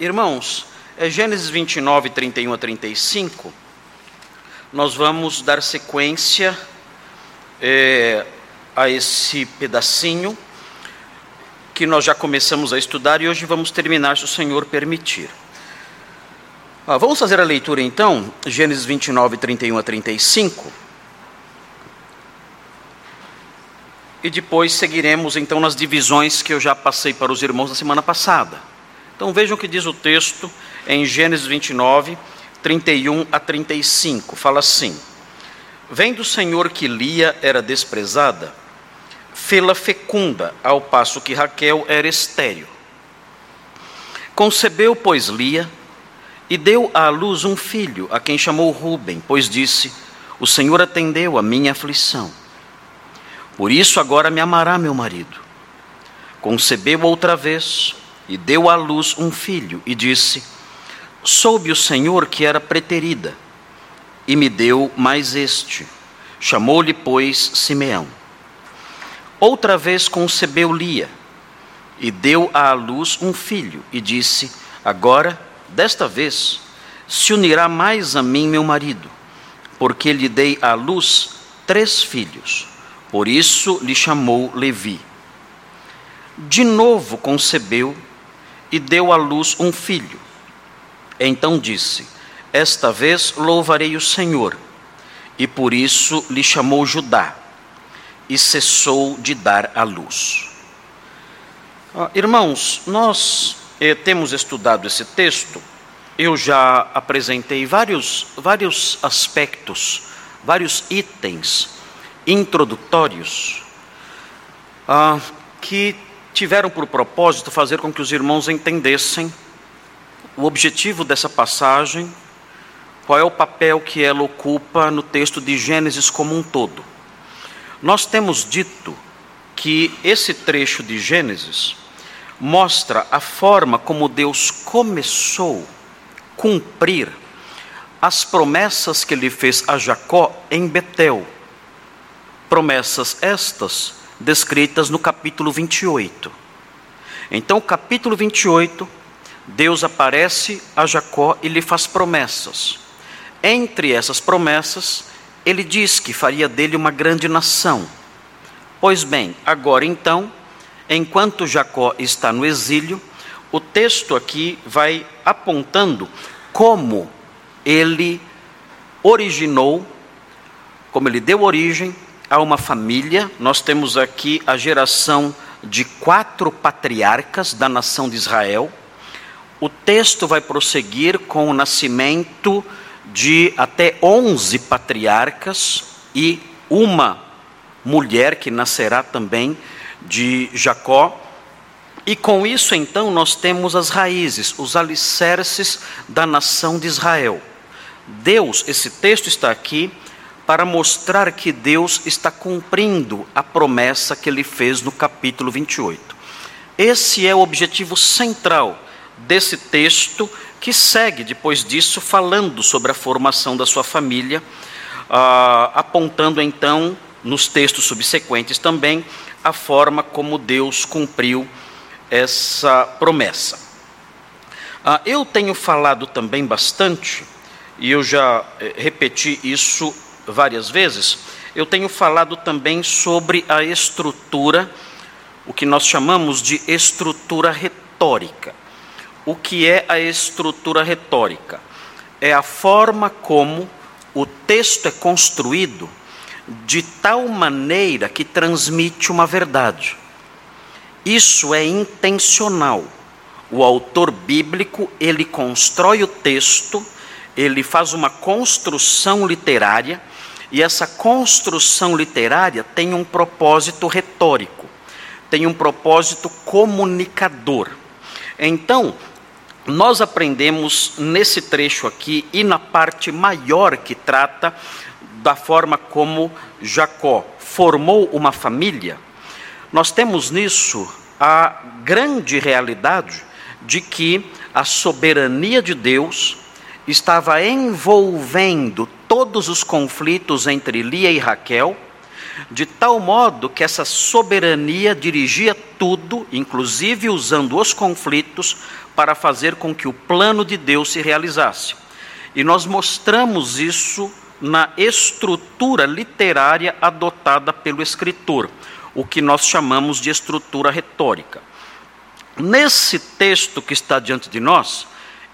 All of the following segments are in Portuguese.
Irmãos, é Gênesis 29, 31 a 35. Nós vamos dar sequência é, a esse pedacinho que nós já começamos a estudar e hoje vamos terminar, se o Senhor permitir. Ah, vamos fazer a leitura então, Gênesis 29, 31 a 35. E depois seguiremos então nas divisões que eu já passei para os irmãos na semana passada. Então vejam o que diz o texto em Gênesis 29, 31 a 35. Fala assim: Vendo o Senhor que Lia era desprezada, fê-la fecunda, ao passo que Raquel era estéril. Concebeu, pois, Lia, e deu à luz um filho, a quem chamou Ruben, pois disse: O Senhor atendeu a minha aflição. Por isso agora me amará meu marido. Concebeu outra vez e deu à luz um filho, e disse: Soube o Senhor que era preterida, e me deu mais este. Chamou-lhe, pois, Simeão. Outra vez concebeu Lia, e deu à luz um filho, e disse: Agora, desta vez, se unirá mais a mim meu marido, porque lhe dei à luz três filhos. Por isso lhe chamou Levi. De novo concebeu e deu à luz um filho. Então disse: Esta vez louvarei o Senhor. E por isso lhe chamou Judá. E cessou de dar à luz. Ah, irmãos, nós eh, temos estudado esse texto. Eu já apresentei vários, vários aspectos, vários itens introdutórios ah, que tiveram por propósito fazer com que os irmãos entendessem o objetivo dessa passagem, qual é o papel que ela ocupa no texto de Gênesis como um todo. Nós temos dito que esse trecho de Gênesis mostra a forma como Deus começou a cumprir as promessas que ele fez a Jacó em Betel Promessas estas descritas no capítulo 28. Então, capítulo 28, Deus aparece a Jacó e lhe faz promessas. Entre essas promessas, ele diz que faria dele uma grande nação. Pois bem, agora então, enquanto Jacó está no exílio, o texto aqui vai apontando como ele originou, como ele deu origem a uma família. Nós temos aqui a geração de quatro patriarcas da nação de Israel. O texto vai prosseguir com o nascimento de até onze patriarcas e uma mulher que nascerá também de Jacó. E com isso, então, nós temos as raízes, os alicerces da nação de Israel. Deus, esse texto está aqui para mostrar que Deus está cumprindo a promessa que ele fez no capítulo 28. Esse é o objetivo central desse texto, que segue depois disso falando sobre a formação da sua família, ah, apontando então nos textos subsequentes também a forma como Deus cumpriu essa promessa. Ah, eu tenho falado também bastante, e eu já eh, repeti isso várias vezes, eu tenho falado também sobre a estrutura, o que nós chamamos de estrutura retórica. O que é a estrutura retórica? É a forma como o texto é construído de tal maneira que transmite uma verdade. Isso é intencional. O autor bíblico, ele constrói o texto, ele faz uma construção literária e essa construção literária tem um propósito retórico, tem um propósito comunicador. Então, nós aprendemos nesse trecho aqui e na parte maior que trata da forma como Jacó formou uma família, nós temos nisso a grande realidade de que a soberania de Deus estava envolvendo todos os conflitos entre Lia e Raquel, de tal modo que essa soberania dirigia tudo, inclusive usando os conflitos, para fazer com que o plano de Deus se realizasse. E nós mostramos isso na estrutura literária adotada pelo escritor, o que nós chamamos de estrutura retórica. Nesse texto que está diante de nós,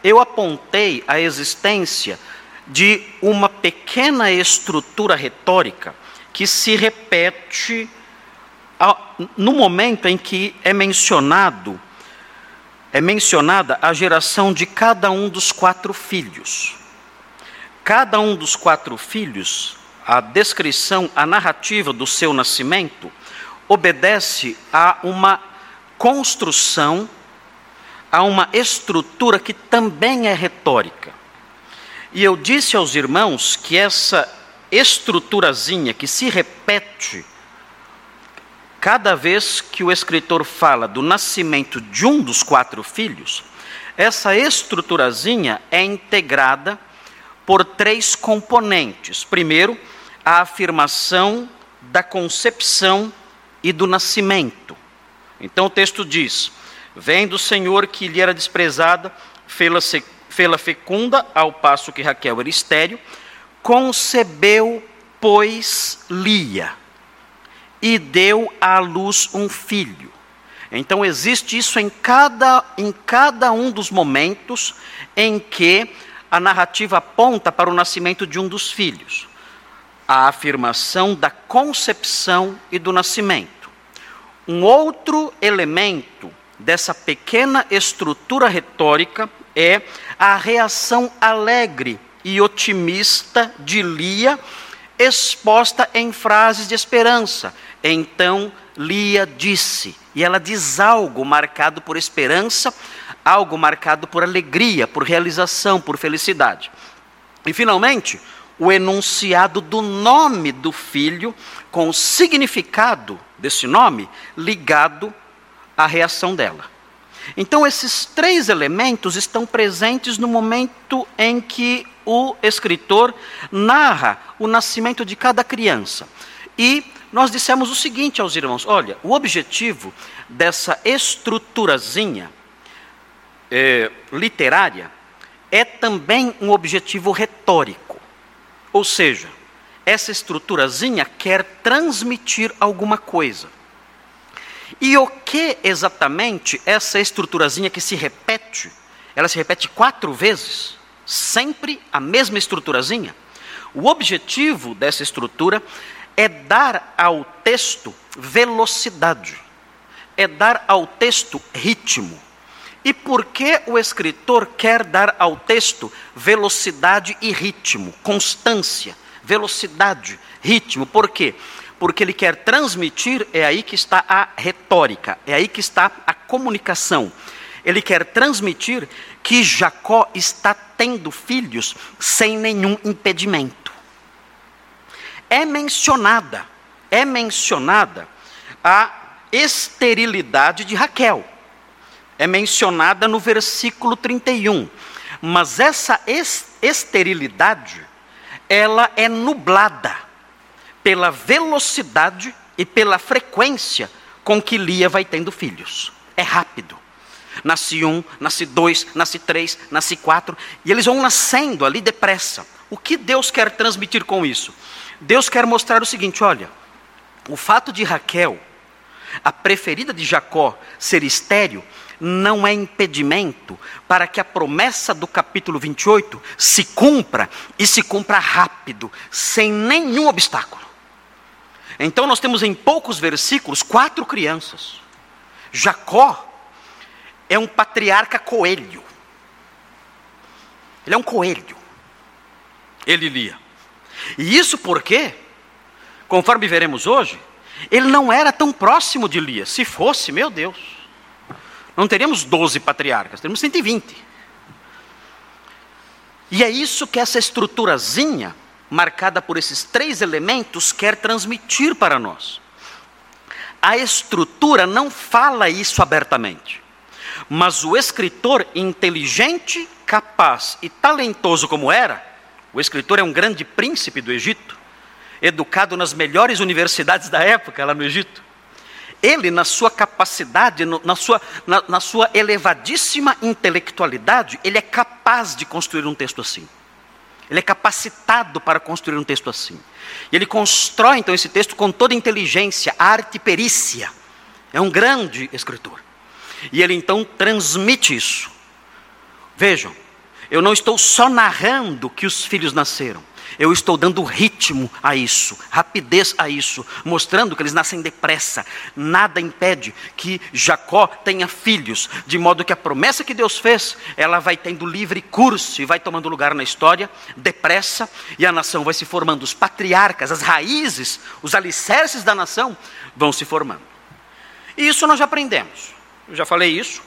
eu apontei a existência de uma pequena estrutura retórica que se repete no momento em que é mencionado é mencionada a geração de cada um dos quatro filhos. Cada um dos quatro filhos, a descrição, a narrativa do seu nascimento, obedece a uma construção, a uma estrutura que também é retórica. E eu disse aos irmãos que essa estruturazinha que se repete cada vez que o escritor fala do nascimento de um dos quatro filhos, essa estruturazinha é integrada por três componentes. Primeiro, a afirmação da concepção e do nascimento. Então o texto diz: Vem do Senhor que lhe era desprezada, fê-la fecunda, ao passo que Raquel era estéreo, concebeu, pois, Lia e deu à luz um filho. Então existe isso em cada, em cada um dos momentos em que a narrativa aponta para o nascimento de um dos filhos. A afirmação da concepção e do nascimento. Um outro elemento dessa pequena estrutura retórica é a reação alegre e otimista de Lia, exposta em frases de esperança. Então Lia disse, e ela diz algo marcado por esperança, algo marcado por alegria, por realização, por felicidade. E finalmente, o enunciado do nome do filho, com o significado desse nome ligado à reação dela. Então, esses três elementos estão presentes no momento em que o escritor narra o nascimento de cada criança. E nós dissemos o seguinte aos irmãos: olha, o objetivo dessa estruturazinha é, literária é também um objetivo retórico. Ou seja, essa estruturazinha quer transmitir alguma coisa. E o que exatamente essa estruturazinha que se repete? Ela se repete quatro vezes, sempre a mesma estruturazinha. O objetivo dessa estrutura é dar ao texto velocidade, é dar ao texto ritmo. E por que o escritor quer dar ao texto velocidade e ritmo, constância, velocidade, ritmo? Por quê? Porque ele quer transmitir, é aí que está a retórica, é aí que está a comunicação. Ele quer transmitir que Jacó está tendo filhos sem nenhum impedimento é mencionada, é mencionada a esterilidade de Raquel. É mencionada no versículo 31. Mas essa esterilidade, ela é nublada pela velocidade e pela frequência com que Lia vai tendo filhos. É rápido. Nasce um, nasce dois, nasce três, nasce quatro, e eles vão nascendo ali depressa. O que Deus quer transmitir com isso? Deus quer mostrar o seguinte: olha, o fato de Raquel, a preferida de Jacó, ser estéril, não é impedimento para que a promessa do capítulo 28 se cumpra e se cumpra rápido, sem nenhum obstáculo. Então nós temos em poucos versículos quatro crianças. Jacó é um patriarca coelho. Ele é um coelho. Ele lia. E isso porque, conforme veremos hoje, ele não era tão próximo de Elias. Se fosse, meu Deus, não teríamos 12 patriarcas, teríamos 120. E é isso que essa estruturazinha, marcada por esses três elementos, quer transmitir para nós. A estrutura não fala isso abertamente, mas o escritor inteligente, capaz e talentoso como era, o escritor é um grande príncipe do Egito, educado nas melhores universidades da época lá no Egito. ele, na sua capacidade, na sua, na, na sua elevadíssima intelectualidade, ele é capaz de construir um texto assim. Ele é capacitado para construir um texto assim. E ele constrói então esse texto com toda inteligência, arte e perícia. É um grande escritor. E ele então transmite isso. Vejam, eu não estou só narrando que os filhos nasceram. Eu estou dando ritmo a isso, rapidez a isso, mostrando que eles nascem depressa. Nada impede que Jacó tenha filhos, de modo que a promessa que Deus fez, ela vai tendo livre curso e vai tomando lugar na história depressa, e a nação vai se formando. Os patriarcas, as raízes, os alicerces da nação vão se formando. E isso nós já aprendemos. Eu já falei isso.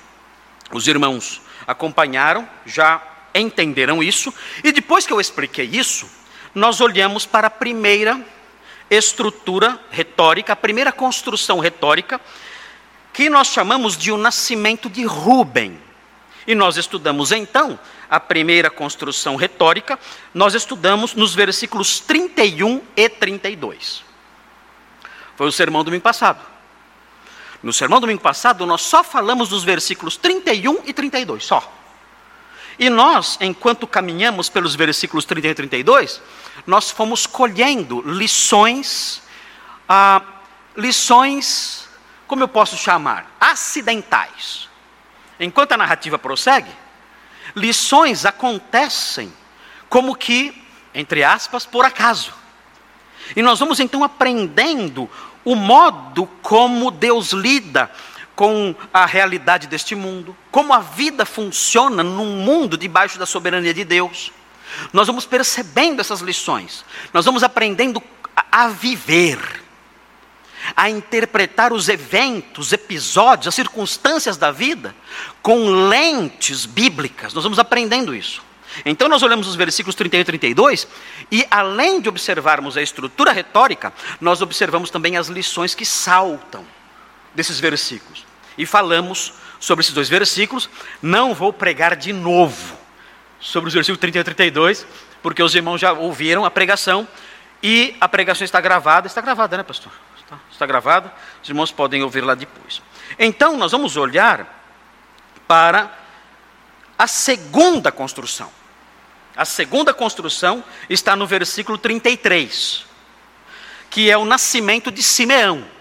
Os irmãos acompanharam, já entenderam isso, e depois que eu expliquei isso, nós olhamos para a primeira estrutura retórica, a primeira construção retórica, que nós chamamos de o nascimento de Rubem. E nós estudamos então a primeira construção retórica, nós estudamos nos versículos 31 e 32. Foi o sermão do domingo passado. No sermão do domingo passado, nós só falamos dos versículos 31 e 32, só. E nós, enquanto caminhamos pelos versículos 30 e 32, nós fomos colhendo lições, ah, lições, como eu posso chamar? Acidentais. Enquanto a narrativa prossegue, lições acontecem como que, entre aspas, por acaso. E nós vamos então aprendendo o modo como Deus lida com a realidade deste mundo, como a vida funciona num mundo debaixo da soberania de Deus. Nós vamos percebendo essas lições, nós vamos aprendendo a viver, a interpretar os eventos, episódios, as circunstâncias da vida com lentes bíblicas. Nós vamos aprendendo isso. Então nós olhamos os versículos 31 e 32 e além de observarmos a estrutura retórica, nós observamos também as lições que saltam desses versículos e falamos sobre esses dois versículos. Não vou pregar de novo sobre os versículos 30 e 32, porque os irmãos já ouviram a pregação e a pregação está gravada. Está gravada, né, pastor? Está, está gravada. Os irmãos podem ouvir lá depois. Então, nós vamos olhar para a segunda construção. A segunda construção está no versículo 33, que é o nascimento de Simeão.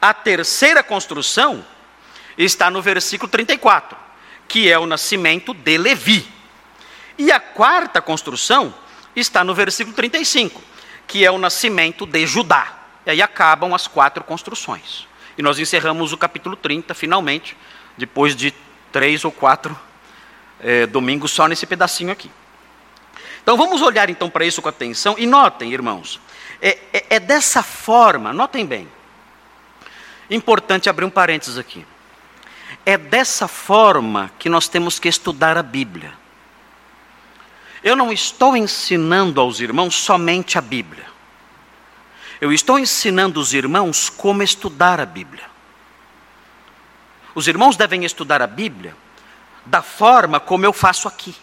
A terceira construção está no versículo 34, que é o nascimento de Levi. E a quarta construção está no versículo 35, que é o nascimento de Judá. E aí acabam as quatro construções. E nós encerramos o capítulo 30, finalmente, depois de três ou quatro é, domingos só nesse pedacinho aqui. Então vamos olhar então para isso com atenção e notem, irmãos, é, é, é dessa forma, notem bem, Importante abrir um parênteses aqui. É dessa forma que nós temos que estudar a Bíblia. Eu não estou ensinando aos irmãos somente a Bíblia. Eu estou ensinando os irmãos como estudar a Bíblia. Os irmãos devem estudar a Bíblia da forma como eu faço aqui.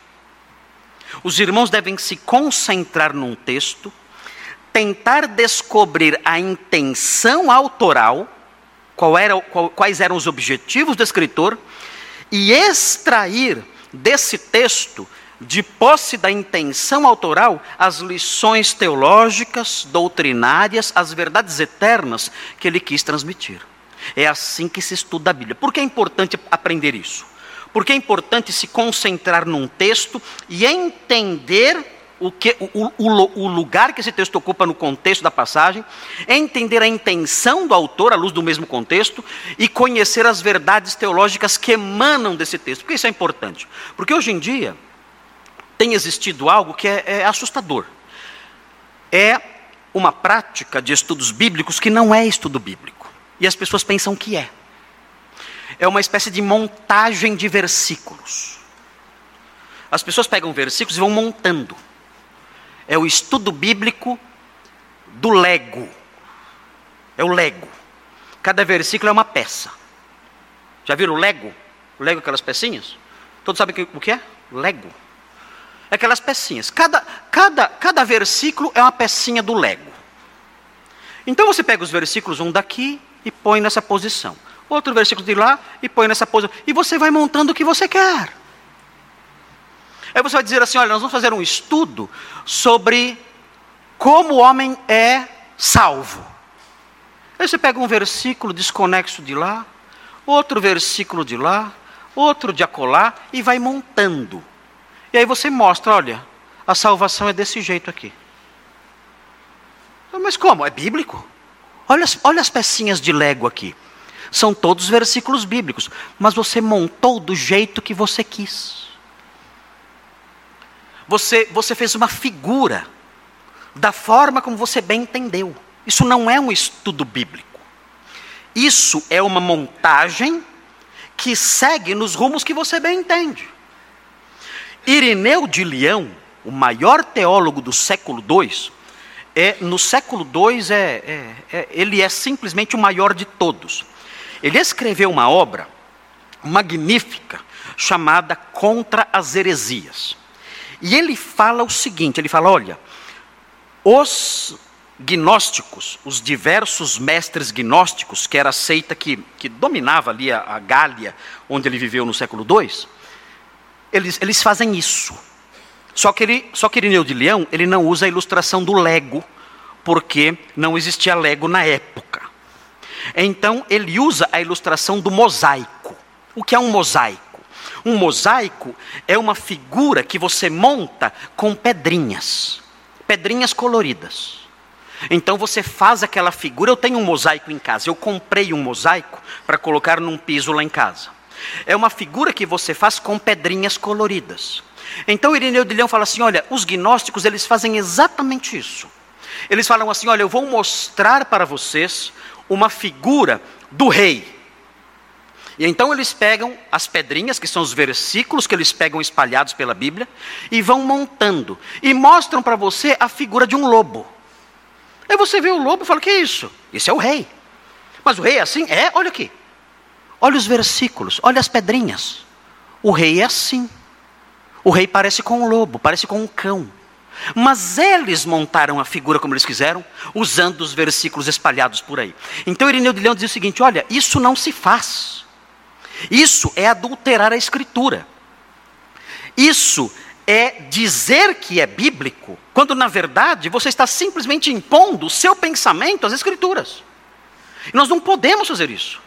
Os irmãos devem se concentrar num texto, tentar descobrir a intenção autoral qual era, qual, quais eram os objetivos do escritor e extrair desse texto, de posse da intenção autoral, as lições teológicas, doutrinárias, as verdades eternas que ele quis transmitir. É assim que se estuda a Bíblia. Por que é importante aprender isso? Porque é importante se concentrar num texto e entender o, que, o, o, o, lugar que esse texto ocupa no contexto da passagem, entender a intenção do autor à luz do mesmo contexto e conhecer as verdades teológicas que emanam desse texto. Por que isso é importante? Porque hoje em dia tem existido algo que é, é assustador. É uma prática de estudos bíblicos que não é estudo bíblico. E as pessoas pensam que é. É uma espécie de montagem de versículos. As pessoas pegam versículos e vão montando é o estudo bíblico do Lego. É o Lego. Cada versículo é uma peça. Já viram o Lego? O Lego, aquelas pecinhas? Todos sabem o que é? Lego. É aquelas pecinhas. Cada, cada, cada versículo é uma pecinha do Lego. Então você pega os versículos um daqui, e põe nessa posição. Outro versículo de lá e põe nessa posição. E você vai montando o que você quer. Aí você vai dizer assim: olha, nós vamos fazer um estudo sobre como o homem é salvo. Aí você pega um versículo desconexo de lá, outro versículo de lá, outro de acolá e vai montando. E aí você mostra: olha, a salvação é desse jeito aqui. Mas como? É bíblico? Olha as, olha as pecinhas de Lego aqui. São todos versículos bíblicos, mas você montou do jeito que você quis. Você, você fez uma figura da forma como você bem entendeu. Isso não é um estudo bíblico. Isso é uma montagem que segue nos rumos que você bem entende. Irineu de Leão, o maior teólogo do século II, é, no século II, é, é, é, ele é simplesmente o maior de todos. Ele escreveu uma obra magnífica chamada Contra as Heresias. E ele fala o seguinte: ele fala, olha, os gnósticos, os diversos mestres gnósticos, que era a seita que, que dominava ali a, a Gália, onde ele viveu no século II, eles, eles fazem isso. Só que, ele, só que Irineu de Leão, ele não usa a ilustração do Lego, porque não existia Lego na época. Então, ele usa a ilustração do mosaico. O que é um mosaico? Um mosaico é uma figura que você monta com pedrinhas, pedrinhas coloridas. Então você faz aquela figura. Eu tenho um mosaico em casa. Eu comprei um mosaico para colocar num piso lá em casa. É uma figura que você faz com pedrinhas coloridas. Então Irineu de Leão fala assim: olha, os gnósticos eles fazem exatamente isso. Eles falam assim: olha, eu vou mostrar para vocês uma figura do rei. E então eles pegam as pedrinhas, que são os versículos que eles pegam espalhados pela Bíblia, e vão montando. E mostram para você a figura de um lobo. Aí você vê o lobo e fala: que é isso? Esse é o rei. Mas o rei é assim? É, olha aqui. Olha os versículos, olha as pedrinhas. O rei é assim. O rei parece com um lobo, parece com um cão. Mas eles montaram a figura como eles quiseram, usando os versículos espalhados por aí. Então Irineu de Leão diz o seguinte: olha, isso não se faz. Isso é adulterar a escritura. Isso é dizer que é bíblico, quando na verdade você está simplesmente impondo o seu pensamento às escrituras. E nós não podemos fazer isso.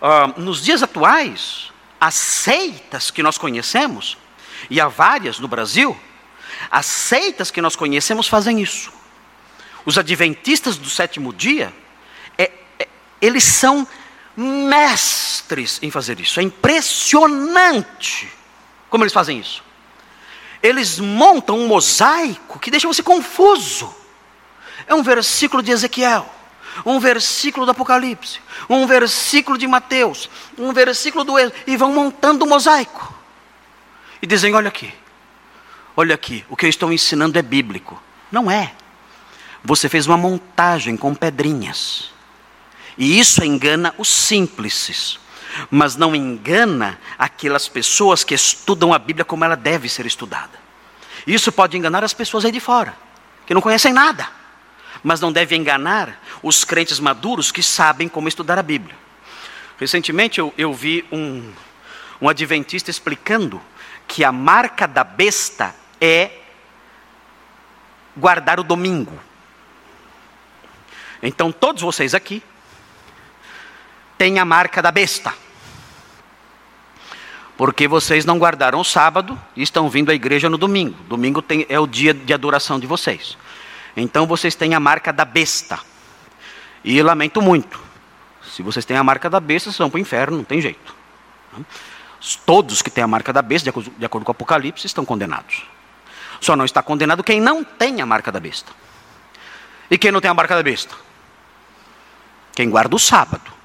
Uh, nos dias atuais, as seitas que nós conhecemos, e há várias no Brasil, as seitas que nós conhecemos fazem isso. Os adventistas do sétimo dia, é, é, eles são mestres em fazer isso. É impressionante como eles fazem isso. Eles montam um mosaico que deixa você confuso. É um versículo de Ezequiel, um versículo do Apocalipse, um versículo de Mateus, um versículo do e vão montando um mosaico e dizem: olha aqui, olha aqui, o que eu estou ensinando é bíblico. Não é. Você fez uma montagem com pedrinhas. E isso engana os simples, mas não engana aquelas pessoas que estudam a Bíblia como ela deve ser estudada. Isso pode enganar as pessoas aí de fora, que não conhecem nada, mas não deve enganar os crentes maduros que sabem como estudar a Bíblia. Recentemente eu, eu vi um, um adventista explicando que a marca da besta é guardar o domingo. Então, todos vocês aqui têm a marca da besta. Porque vocês não guardaram o sábado e estão vindo à igreja no domingo. Domingo tem, é o dia de adoração de vocês. Então vocês têm a marca da besta. E lamento muito. Se vocês têm a marca da besta, vocês vão para o inferno, não tem jeito. Todos que têm a marca da besta, de acordo, de acordo com o Apocalipse, estão condenados. Só não está condenado quem não tem a marca da besta. E quem não tem a marca da besta? Quem guarda o sábado.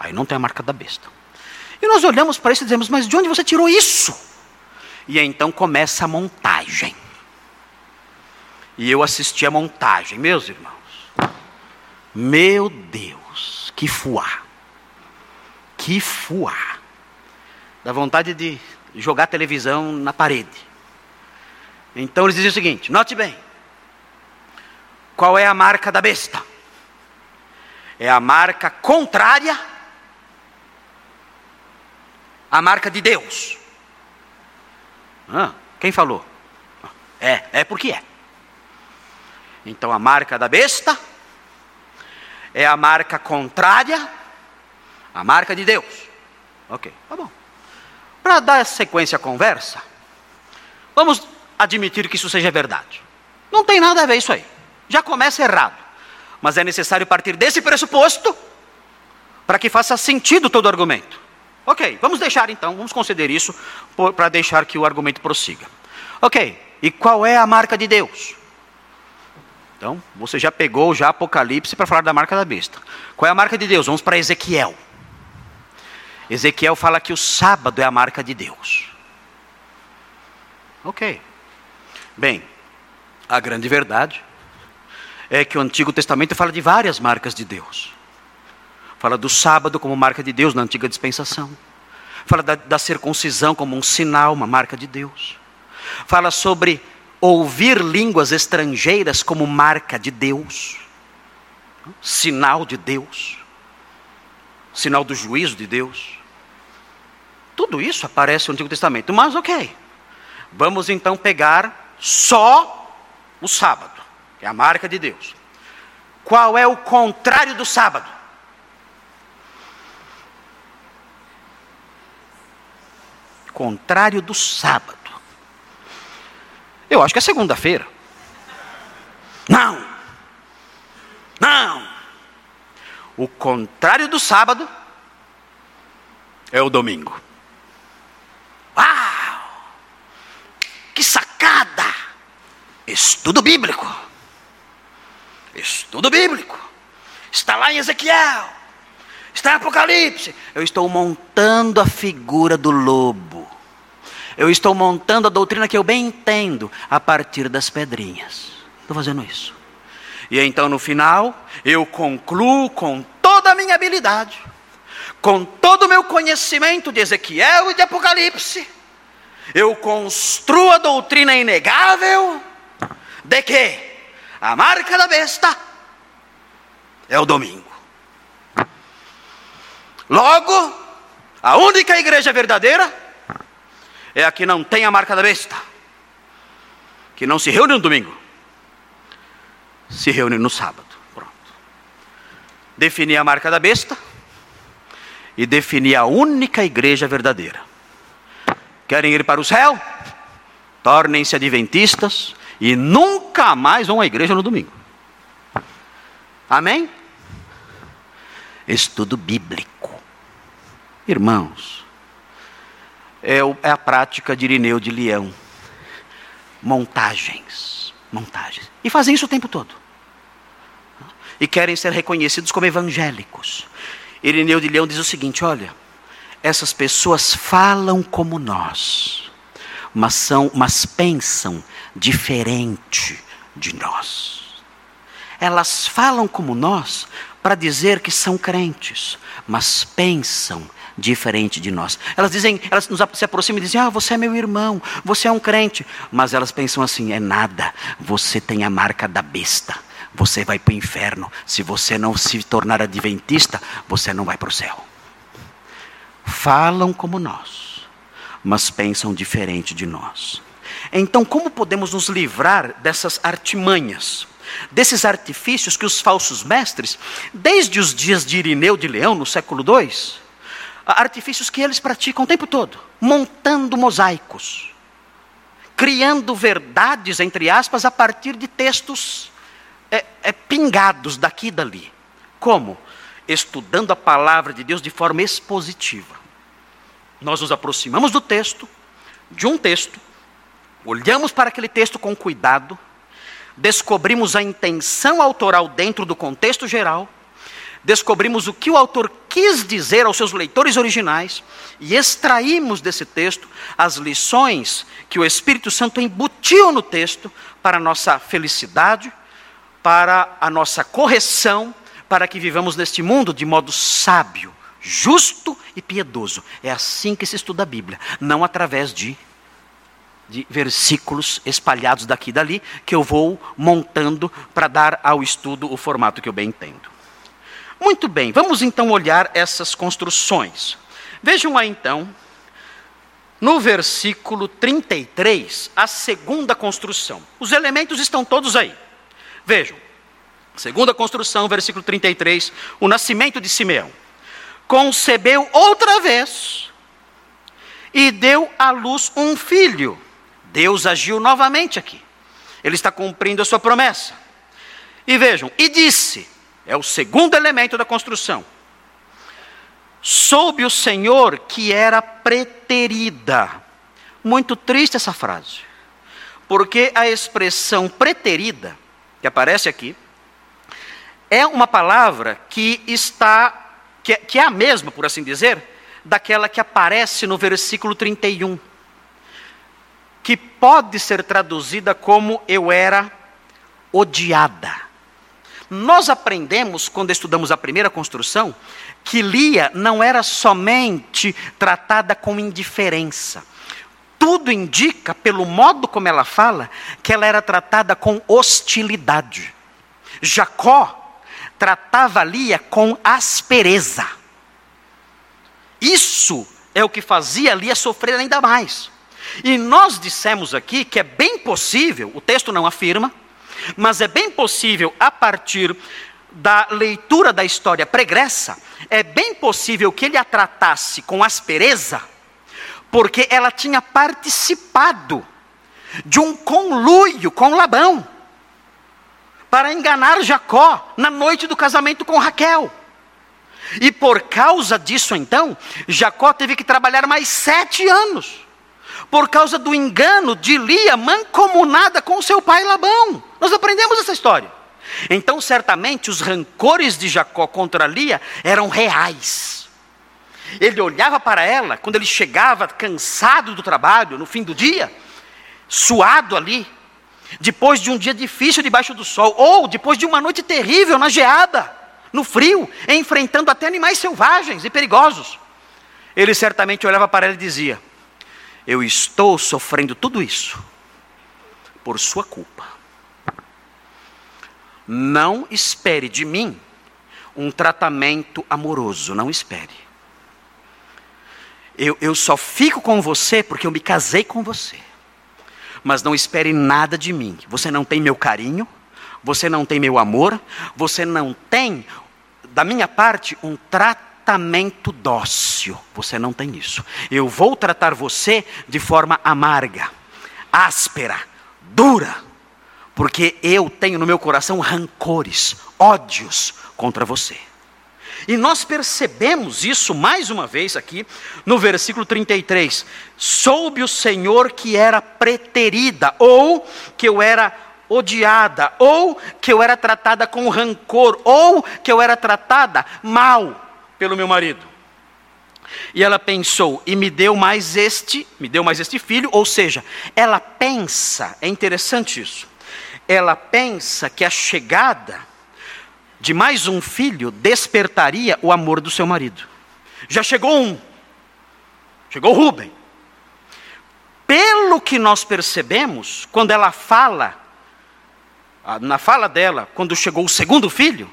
Aí não tem a marca da besta. E nós olhamos para isso e dizemos: Mas de onde você tirou isso? E então começa a montagem. E eu assisti a montagem, meus irmãos. Meu Deus, que fuá. Que fuá. Dá vontade de jogar televisão na parede. Então eles dizem o seguinte: note bem. Qual é a marca da besta? é a marca contrária à marca de Deus. Ah, quem falou? É, é porque é. Então a marca da besta é a marca contrária à marca de Deus. Ok, tá bom. Para dar sequência à conversa, vamos admitir que isso seja verdade. Não tem nada a ver isso aí. Já começa errado. Mas é necessário partir desse pressuposto para que faça sentido todo o argumento. Ok, vamos deixar então, vamos conceder isso para deixar que o argumento prossiga. Ok, e qual é a marca de Deus? Então, você já pegou já Apocalipse para falar da marca da besta. Qual é a marca de Deus? Vamos para Ezequiel. Ezequiel fala que o sábado é a marca de Deus. Ok. Bem, a grande verdade é que o Antigo Testamento fala de várias marcas de Deus. Fala do sábado como marca de Deus na antiga dispensação. Fala da, da circuncisão como um sinal, uma marca de Deus. Fala sobre ouvir línguas estrangeiras como marca de Deus, sinal de Deus, sinal do juízo de Deus. Tudo isso aparece no Antigo Testamento, mas ok, vamos então pegar só o sábado, que é a marca de Deus. Qual é o contrário do sábado? Contrário do sábado. Eu acho que é segunda-feira. Não. Não. O contrário do sábado é o domingo. Uau! Que sacada! Estudo bíblico. Estudo bíblico. Está lá em Ezequiel. Está Apocalipse. Eu estou montando a figura do lobo. Eu estou montando a doutrina que eu bem entendo a partir das pedrinhas. Estou fazendo isso. E então no final, eu concluo com toda a minha habilidade, com todo o meu conhecimento de Ezequiel e de Apocalipse, eu construo a doutrina inegável de que a marca da besta é o domingo. Logo, a única igreja verdadeira é a que não tem a marca da besta, que não se reúne no domingo, se reúne no sábado. Pronto. Definir a marca da besta e definir a única igreja verdadeira. Querem ir para o céu? Tornem-se adventistas e nunca mais vão à igreja no domingo. Amém? Estudo bíblico. Irmãos, é, é a prática de Irineu de Leão. Montagens, montagens. E fazem isso o tempo todo. E querem ser reconhecidos como evangélicos. Irineu de Leão diz o seguinte: olha, essas pessoas falam como nós, mas são, mas pensam diferente de nós. Elas falam como nós para dizer que são crentes, mas pensam diferente de nós. Elas dizem, elas nos se aproximam e dizem: "Ah, você é meu irmão, você é um crente". Mas elas pensam assim: "É nada. Você tem a marca da besta. Você vai para o inferno. Se você não se tornar adventista, você não vai para o céu". Falam como nós, mas pensam diferente de nós. Então, como podemos nos livrar dessas artimanhas? desses artifícios que os falsos mestres, desde os dias de Irineu de Leão, no século II, artifícios que eles praticam o tempo todo, montando mosaicos, criando verdades, entre aspas, a partir de textos é, é, pingados daqui e dali. Como? Estudando a palavra de Deus de forma expositiva. Nós nos aproximamos do texto, de um texto, olhamos para aquele texto com cuidado, descobrimos a intenção autoral dentro do contexto geral descobrimos o que o autor quis dizer aos seus leitores originais e extraímos desse texto as lições que o Espírito Santo embutiu no texto para a nossa felicidade, para a nossa correção, para que vivamos neste mundo de modo sábio, justo e piedoso. É assim que se estuda a Bíblia, não através de de versículos espalhados daqui e dali, que eu vou montando para dar ao estudo o formato que eu bem entendo. Muito bem, vamos então olhar essas construções. Vejam aí então, no versículo 33, a segunda construção. Os elementos estão todos aí. Vejam, segunda construção, versículo 33, o nascimento de Simeão. Concebeu outra vez e deu à luz um filho. Deus agiu novamente aqui. Ele está cumprindo a sua promessa. E vejam, e disse: é o segundo elemento da construção. Soube o Senhor que era preterida. Muito triste essa frase. Porque a expressão preterida, que aparece aqui, é uma palavra que está, que que é a mesma, por assim dizer, daquela que aparece no versículo 31, que pode ser traduzida como eu era odiada. Nós aprendemos, quando estudamos a primeira construção, que Lia não era somente tratada com indiferença. Tudo indica, pelo modo como ela fala, que ela era tratada com hostilidade. Jacó tratava Lia com aspereza. Isso é o que fazia Lia sofrer ainda mais. E nós dissemos aqui que é bem possível, o texto não afirma, mas é bem possível, a partir da leitura da história pregressa, é bem possível que ele a tratasse com aspereza, porque ela tinha participado de um conluio com Labão para enganar Jacó na noite do casamento com Raquel. E por causa disso, então, Jacó teve que trabalhar mais sete anos por causa do engano de Lia mancomunada com seu pai Labão. Nós aprendemos essa história. Então, certamente, os rancores de Jacó contra Lia eram reais. Ele olhava para ela, quando ele chegava cansado do trabalho, no fim do dia, suado ali, depois de um dia difícil debaixo do sol, ou depois de uma noite terrível na geada, no frio, enfrentando até animais selvagens e perigosos. Ele certamente olhava para ela e dizia: eu estou sofrendo tudo isso por sua culpa. Não espere de mim um tratamento amoroso, não espere. Eu, eu só fico com você porque eu me casei com você. Mas não espere nada de mim. Você não tem meu carinho, você não tem meu amor, você não tem, da minha parte, um tratamento dócil. Você não tem isso. Eu vou tratar você de forma amarga, áspera, dura, porque eu tenho no meu coração rancores, ódios contra você. E nós percebemos isso mais uma vez aqui no versículo 33. Soube o Senhor que era preterida, ou que eu era odiada, ou que eu era tratada com rancor, ou que eu era tratada mal pelo meu marido. E ela pensou, e me deu mais este, me deu mais este filho, ou seja, ela pensa, é interessante isso. Ela pensa que a chegada de mais um filho despertaria o amor do seu marido. Já chegou um. Chegou Rubem. Pelo que nós percebemos, quando ela fala, na fala dela, quando chegou o segundo filho,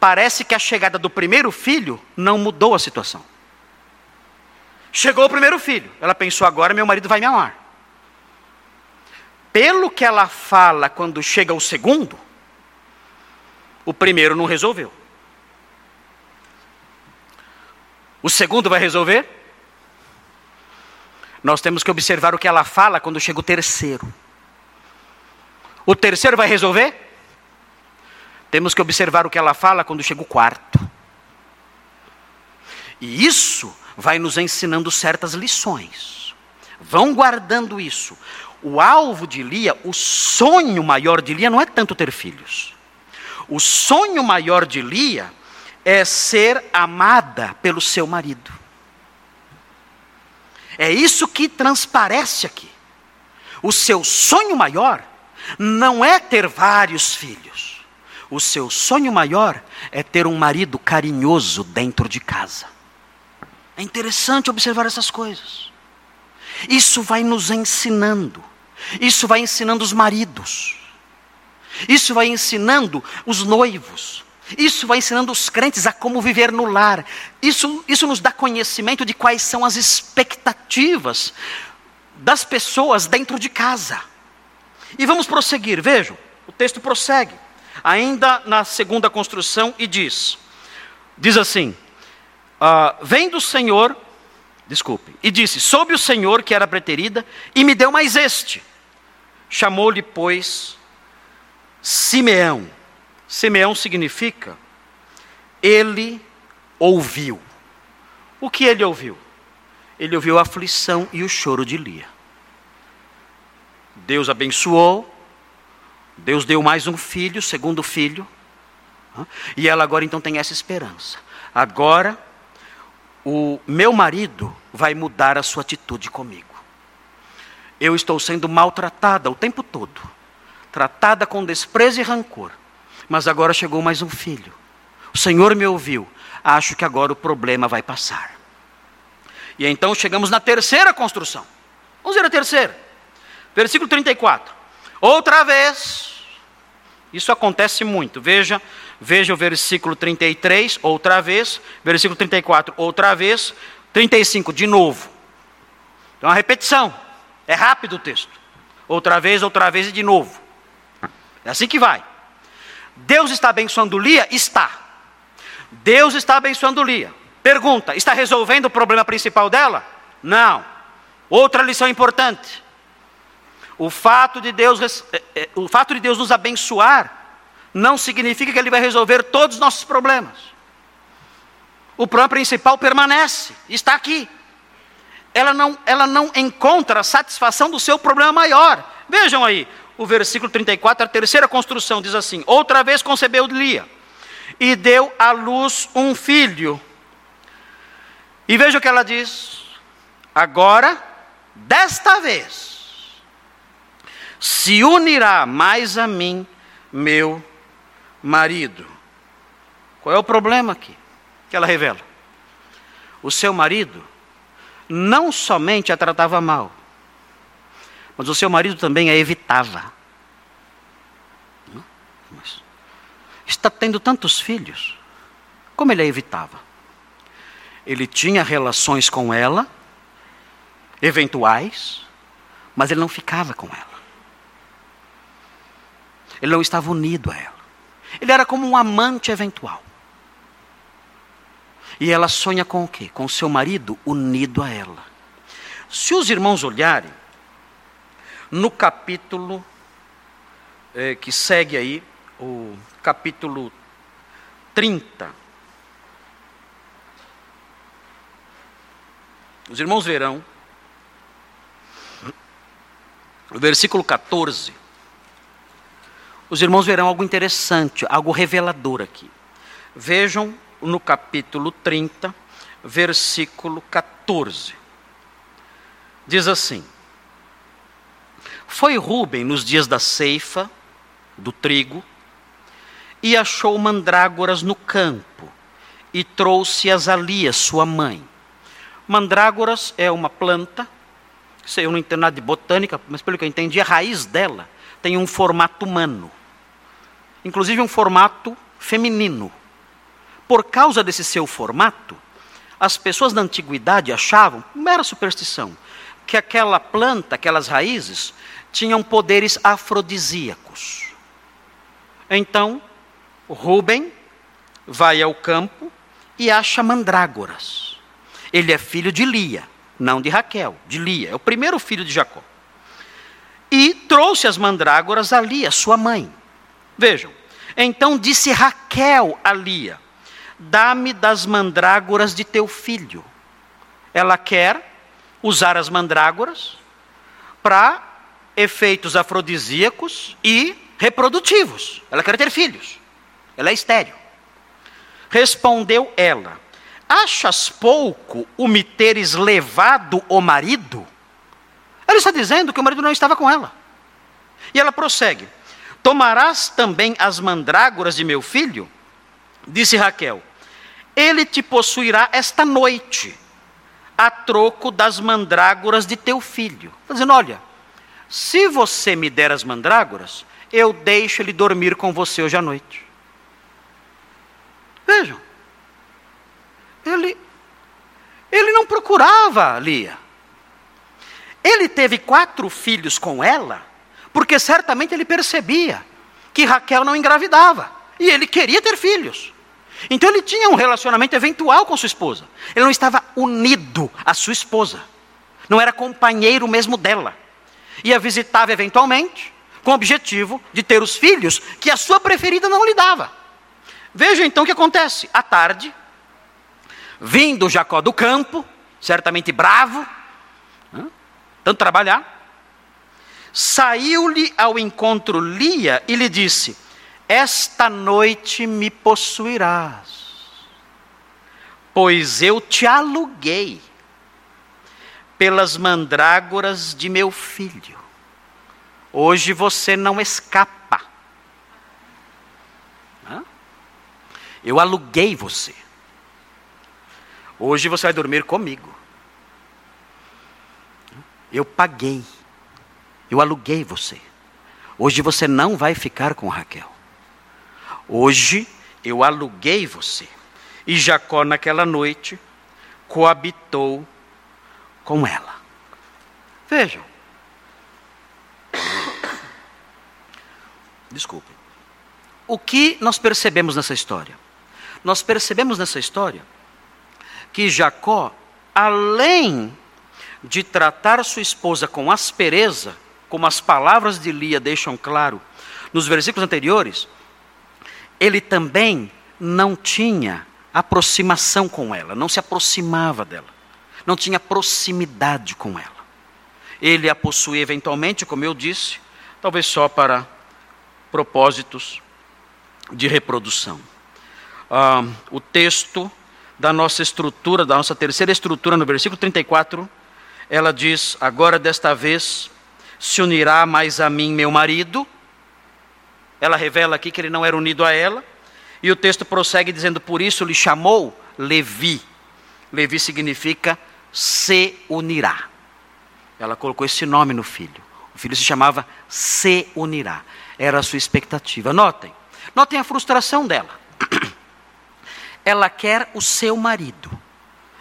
parece que a chegada do primeiro filho não mudou a situação. Chegou o primeiro filho, ela pensou: agora meu marido vai me amar. Pelo que ela fala quando chega o segundo, o primeiro não resolveu. O segundo vai resolver? Nós temos que observar o que ela fala quando chega o terceiro. O terceiro vai resolver? Temos que observar o que ela fala quando chega o quarto. E isso vai nos ensinando certas lições. Vão guardando isso. O alvo de Lia, o sonho maior de Lia não é tanto ter filhos. O sonho maior de Lia é ser amada pelo seu marido. É isso que transparece aqui. O seu sonho maior não é ter vários filhos. O seu sonho maior é ter um marido carinhoso dentro de casa. É interessante observar essas coisas. Isso vai nos ensinando. Isso vai ensinando os maridos. Isso vai ensinando os noivos. Isso vai ensinando os crentes a como viver no lar. Isso, isso nos dá conhecimento de quais são as expectativas das pessoas dentro de casa. E vamos prosseguir, vejam, o texto prossegue, ainda na segunda construção, e diz: diz assim: ah, Vem do Senhor, desculpe, e disse: Soube o Senhor que era preterida, e me deu mais este. Chamou-lhe, pois, Simeão. Simeão significa ele ouviu. O que ele ouviu? Ele ouviu a aflição e o choro de Lia. Deus abençoou, Deus deu mais um filho, segundo filho, e ela agora então tem essa esperança. Agora, o meu marido vai mudar a sua atitude comigo. Eu estou sendo maltratada o tempo todo, tratada com desprezo e rancor. Mas agora chegou mais um filho. O Senhor me ouviu. Acho que agora o problema vai passar. E então chegamos na terceira construção. Vamos ver a terceira. Versículo 34. Outra vez. Isso acontece muito. Veja, veja o versículo 33, outra vez. Versículo 34, outra vez. 35, de novo. Então, uma repetição. É rápido o texto. Outra vez, outra vez e de novo. É assim que vai. Deus está abençoando Lia? Está. Deus está abençoando Lia. Pergunta: está resolvendo o problema principal dela? Não. Outra lição importante. O fato de Deus, é, é, o fato de Deus nos abençoar não significa que Ele vai resolver todos os nossos problemas. O problema principal permanece, está aqui. Ela não, ela não encontra satisfação do seu problema maior. Vejam aí, o versículo 34, a terceira construção, diz assim: Outra vez concebeu Lia, e deu à luz um filho. E veja o que ela diz: Agora, desta vez, se unirá mais a mim, meu marido. Qual é o problema aqui? Que ela revela. O seu marido não somente a tratava mal, mas o seu marido também a evitava. Está tendo tantos filhos, como ele a evitava? Ele tinha relações com ela, eventuais, mas ele não ficava com ela. Ele não estava unido a ela. Ele era como um amante eventual. E ela sonha com o quê? Com seu marido unido a ela. Se os irmãos olharem, no capítulo é, que segue aí, o capítulo 30. Os irmãos verão, o versículo 14. Os irmãos verão algo interessante, algo revelador aqui. Vejam no capítulo 30, versículo 14. Diz assim: foi Rubem nos dias da ceifa do trigo e achou mandrágoras no campo e trouxe-as a Lia, sua mãe. Mandrágoras é uma planta, sei, eu não entendo nada de botânica, mas pelo que eu entendi, a raiz dela tem um formato humano, inclusive um formato feminino. Por causa desse seu formato, as pessoas da antiguidade achavam, mera superstição, que aquela planta, aquelas raízes, tinham poderes afrodisíacos. Então, Rubem vai ao campo e acha mandrágoras. Ele é filho de Lia, não de Raquel, de Lia, é o primeiro filho de Jacó. E trouxe as mandrágoras a Lia, sua mãe. Vejam, então disse Raquel a Lia: Dá-me das mandrágoras de teu filho. Ela quer usar as mandrágoras para efeitos afrodisíacos e reprodutivos. Ela quer ter filhos. Ela é estéril. Respondeu ela: Achas pouco o me teres levado o marido? Ela está dizendo que o marido não estava com ela. E ela prossegue: Tomarás também as mandrágoras de meu filho? Disse Raquel: Ele te possuirá esta noite, a troco das mandrágoras de teu filho. Está dizendo: Olha, se você me der as mandrágoras, eu deixo ele dormir com você hoje à noite. Vejam, ele, ele não procurava Lia. Ele teve quatro filhos com ela, porque certamente ele percebia que Raquel não engravidava. E ele queria ter filhos. Então ele tinha um relacionamento eventual com sua esposa. Ele não estava unido à sua esposa. Não era companheiro mesmo dela. Ia visitava eventualmente, com o objetivo de ter os filhos que a sua preferida não lhe dava. Veja então o que acontece. À tarde, vindo Jacó do campo, certamente bravo, tanto trabalhar, saiu-lhe ao encontro Lia e lhe disse: esta noite me possuirás, pois eu te aluguei pelas mandrágoras de meu filho. Hoje você não escapa. Eu aluguei você. Hoje você vai dormir comigo. Eu paguei. Eu aluguei você. Hoje você não vai ficar com Raquel. Hoje eu aluguei você. E Jacó, naquela noite, coabitou com ela. Vejam. Desculpe. O que nós percebemos nessa história? Nós percebemos nessa história que Jacó, além de tratar sua esposa com aspereza, como as palavras de Lia deixam claro nos versículos anteriores, ele também não tinha aproximação com ela, não se aproximava dela, não tinha proximidade com ela. Ele a possuía eventualmente, como eu disse, talvez só para propósitos de reprodução. Ah, o texto da nossa estrutura, da nossa terceira estrutura, no versículo 34, ela diz: Agora desta vez se unirá mais a mim meu marido, ela revela aqui que ele não era unido a ela. E o texto prossegue dizendo: Por isso lhe chamou Levi. Levi significa se unirá. Ela colocou esse nome no filho. O filho se chamava se unirá. Era a sua expectativa. Notem, notem a frustração dela. Ela quer o seu marido.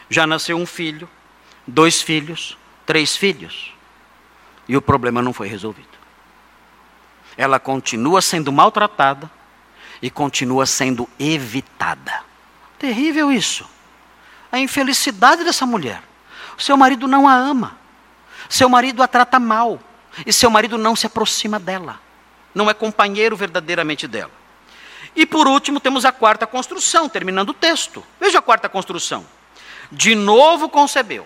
Já nasceu um filho, dois filhos, três filhos. E o problema não foi resolvido ela continua sendo maltratada e continua sendo evitada. Terrível isso. A infelicidade dessa mulher. Seu marido não a ama. Seu marido a trata mal. E seu marido não se aproxima dela. Não é companheiro verdadeiramente dela. E por último, temos a quarta construção, terminando o texto. Veja a quarta construção. De novo concebeu.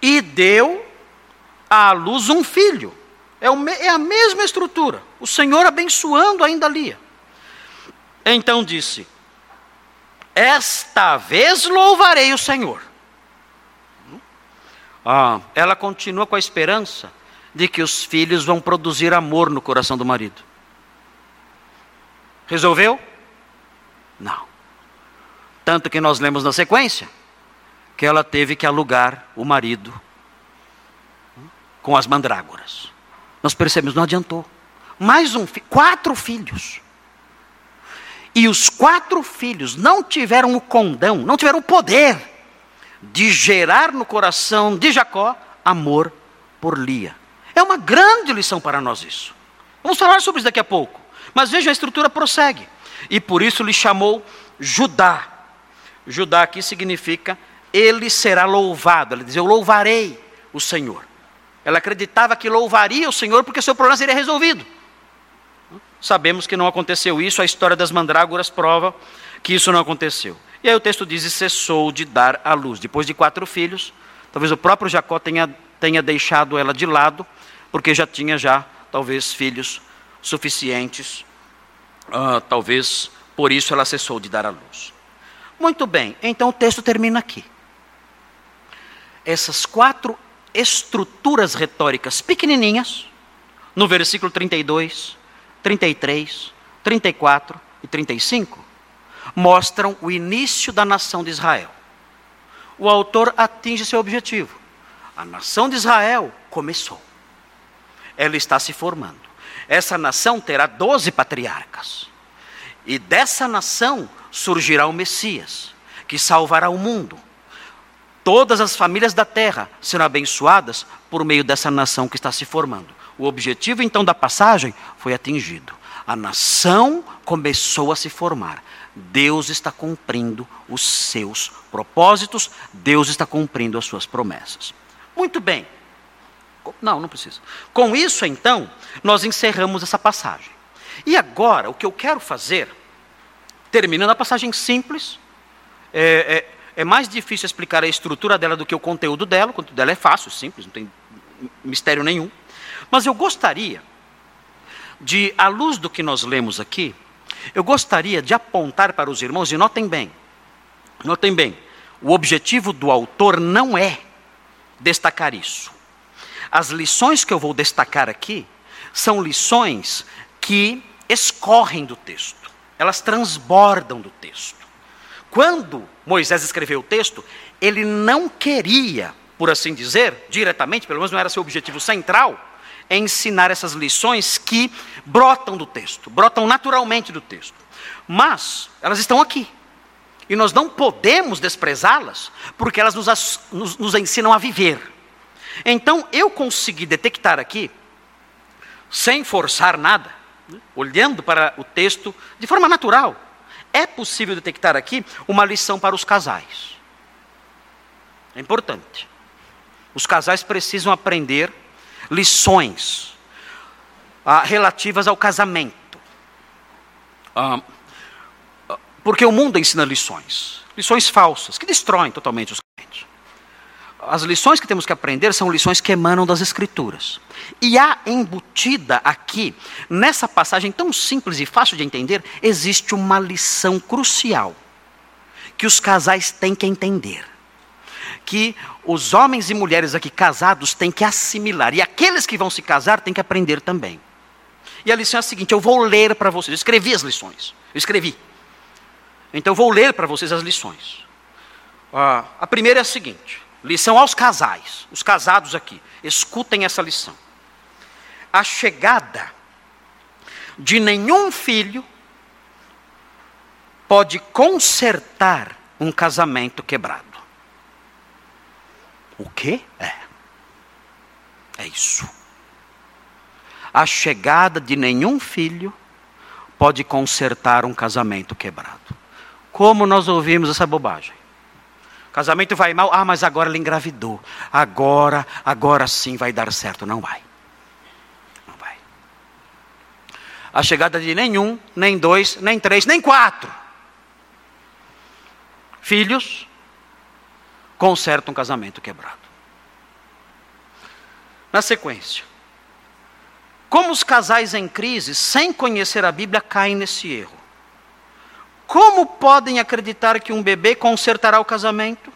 E deu à luz um filho é, é a mesma estrutura. O Senhor abençoando ainda ali. Então disse: Esta vez louvarei o Senhor. Ah, ela continua com a esperança de que os filhos vão produzir amor no coração do marido. Resolveu? Não. Tanto que nós lemos na sequência que ela teve que alugar o marido com as mandrágoras. Nós percebemos, não adiantou. Mais um, quatro filhos. E os quatro filhos não tiveram o condão, não tiveram o poder de gerar no coração de Jacó amor por Lia. É uma grande lição para nós isso. Vamos falar sobre isso daqui a pouco. Mas veja, a estrutura prossegue. E por isso lhe chamou Judá. Judá aqui significa ele será louvado. Ele diz: Eu louvarei o Senhor. Ela acreditava que louvaria o Senhor porque seu problema seria resolvido. Sabemos que não aconteceu isso, a história das mandrágoras prova que isso não aconteceu. E aí o texto diz: e cessou de dar à luz. Depois de quatro filhos, talvez o próprio Jacó tenha, tenha deixado ela de lado, porque já tinha já, talvez, filhos suficientes. Uh, talvez por isso ela cessou de dar à luz. Muito bem, então o texto termina aqui. Essas quatro estruturas retóricas pequenininhas, no versículo 32, 33, 34 e 35, mostram o início da nação de Israel. O autor atinge seu objetivo. A nação de Israel começou. Ela está se formando. Essa nação terá doze patriarcas. E dessa nação surgirá o Messias, que salvará o mundo. Todas as famílias da terra serão abençoadas por meio dessa nação que está se formando. O objetivo então da passagem foi atingido. A nação começou a se formar. Deus está cumprindo os seus propósitos, Deus está cumprindo as suas promessas. Muito bem. Não, não precisa. Com isso, então, nós encerramos essa passagem. E agora, o que eu quero fazer, terminando a passagem simples, é, é, é mais difícil explicar a estrutura dela do que o conteúdo dela. O conteúdo dela é fácil, simples, não tem mistério nenhum. Mas eu gostaria de, à luz do que nós lemos aqui, eu gostaria de apontar para os irmãos, e notem bem, notem bem, o objetivo do autor não é destacar isso. As lições que eu vou destacar aqui são lições que escorrem do texto, elas transbordam do texto. Quando Moisés escreveu o texto, ele não queria, por assim dizer, diretamente, pelo menos não era seu objetivo central, ensinar essas lições que brotam do texto, brotam naturalmente do texto. Mas elas estão aqui. E nós não podemos desprezá-las, porque elas nos, nos, nos ensinam a viver. Então, eu consegui detectar aqui, sem forçar nada, né, olhando para o texto de forma natural, é possível detectar aqui uma lição para os casais. É importante. Os casais precisam aprender lições ah, relativas ao casamento. Ah, porque o mundo ensina lições, lições falsas, que destroem totalmente os. As lições que temos que aprender são lições que emanam das Escrituras. E há embutida aqui, nessa passagem tão simples e fácil de entender, existe uma lição crucial que os casais têm que entender. Que os homens e mulheres aqui casados têm que assimilar, e aqueles que vão se casar têm que aprender também. E a lição é a seguinte: eu vou ler para vocês. Eu escrevi as lições. Eu escrevi. Então eu vou ler para vocês as lições. Ah, a primeira é a seguinte: lição aos casais, os casados aqui, escutem essa lição. A chegada de nenhum filho pode consertar um casamento quebrado. O que? É. É isso. A chegada de nenhum filho pode consertar um casamento quebrado. Como nós ouvimos essa bobagem? Casamento vai mal, ah, mas agora ele engravidou. Agora, agora sim vai dar certo. Não vai. Não vai. A chegada de nenhum, nem dois, nem três, nem quatro filhos conserta um casamento quebrado. Na sequência, como os casais em crise, sem conhecer a Bíblia, caem nesse erro? Como podem acreditar que um bebê consertará o casamento,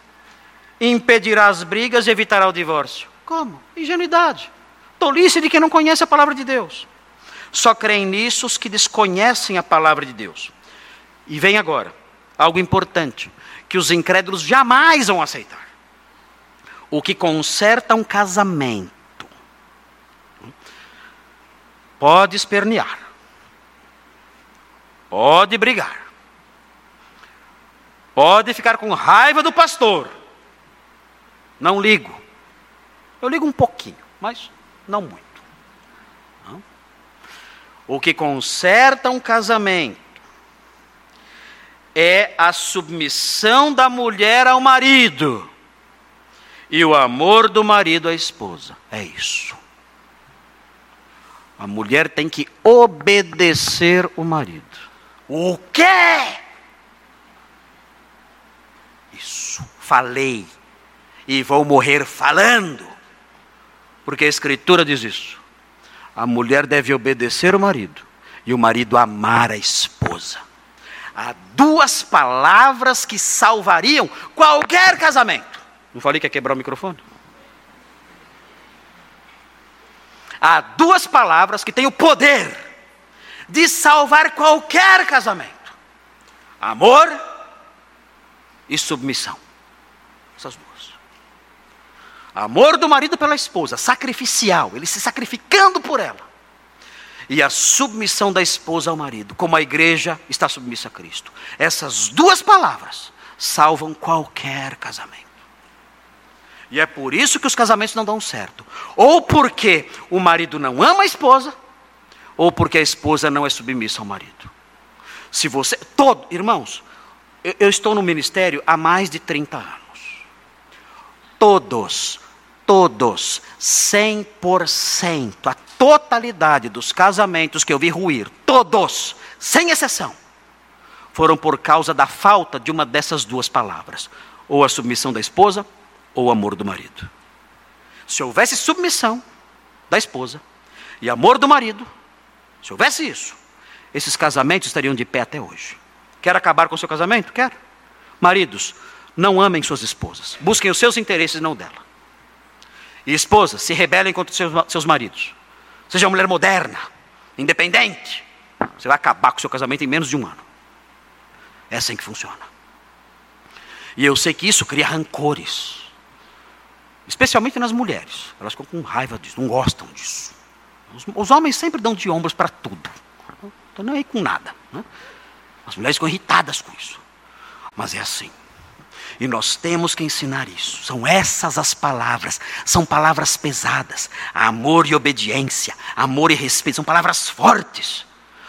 impedirá as brigas e evitará o divórcio? Como? Ingenuidade. Tolice de quem não conhece a palavra de Deus. Só creem nisso os que desconhecem a palavra de Deus. E vem agora, algo importante, que os incrédulos jamais vão aceitar. O que conserta um casamento pode espernear, pode brigar, Pode ficar com raiva do pastor. Não ligo. Eu ligo um pouquinho, mas não muito. Não? O que conserta um casamento é a submissão da mulher ao marido e o amor do marido à esposa. É isso. A mulher tem que obedecer o marido. O quê? isso, falei, e vou morrer falando, porque a Escritura diz isso. A mulher deve obedecer o marido, e o marido amar a esposa. Há duas palavras que salvariam qualquer casamento. Não falei que ia quebrar o microfone? Há duas palavras que têm o poder de salvar qualquer casamento: amor e submissão. Essas duas. Amor do marido pela esposa, sacrificial, ele se sacrificando por ela. e a submissão da esposa ao marido, como a igreja está submissa a Cristo. Essas duas palavras salvam qualquer casamento. E é por isso que os casamentos não dão certo. Ou porque o marido não ama a esposa, ou porque a esposa não é submissa ao marido. Se você, todo, irmãos, eu, eu estou no ministério há mais de 30 anos. Todos, todos, 100%, a totalidade dos casamentos que eu vi ruir, todos, sem exceção, foram por causa da falta de uma dessas duas palavras: ou a submissão da esposa, ou o amor do marido. Se houvesse submissão da esposa e amor do marido, se houvesse isso, esses casamentos estariam de pé até hoje. Quer acabar com o seu casamento? Quer. Maridos, não amem suas esposas. Busquem os seus interesses não dela. E esposas, se rebelem contra seus, seus maridos. Seja uma mulher moderna, independente. Você vai acabar com o seu casamento em menos de um ano. É assim que funciona. E eu sei que isso cria rancores. Especialmente nas mulheres. Elas ficam com raiva disso, não gostam disso. Os, os homens sempre dão de ombros para tudo. Não estão nem aí com nada. Né? As mulheres ficam irritadas com isso. Mas é assim. E nós temos que ensinar isso. São essas as palavras. São palavras pesadas. Amor e obediência. Amor e respeito. São palavras fortes.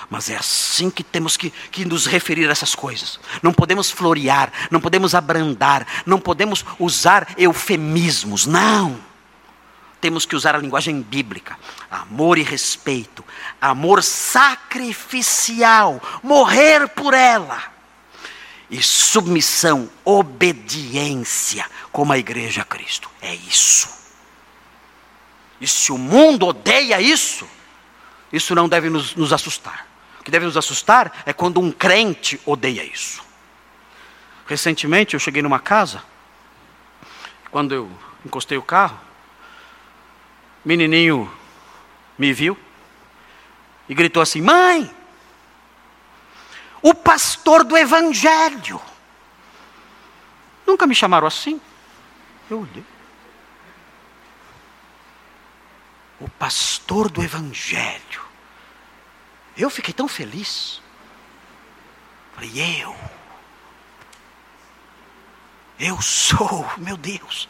Mas é assim que temos que, que, nos referir a essas coisas. Não podemos florear, não podemos abrandar, não podemos usar eufemismos. Não. Temos que usar a linguagem bíblica. Amor e respeito. Amor sacrificial. Morrer por ela e submissão, obediência, como a igreja a Cristo. É isso. E se o mundo odeia isso, isso não deve nos, nos assustar. O que deve nos assustar é quando um crente odeia isso. Recentemente eu cheguei numa casa, quando eu encostei o carro, menininho me viu e gritou assim: Mãe, o pastor do Evangelho. Nunca me chamaram assim. Eu olhei. O pastor do Evangelho. Eu fiquei tão feliz. Falei, eu. Eu sou, meu Deus.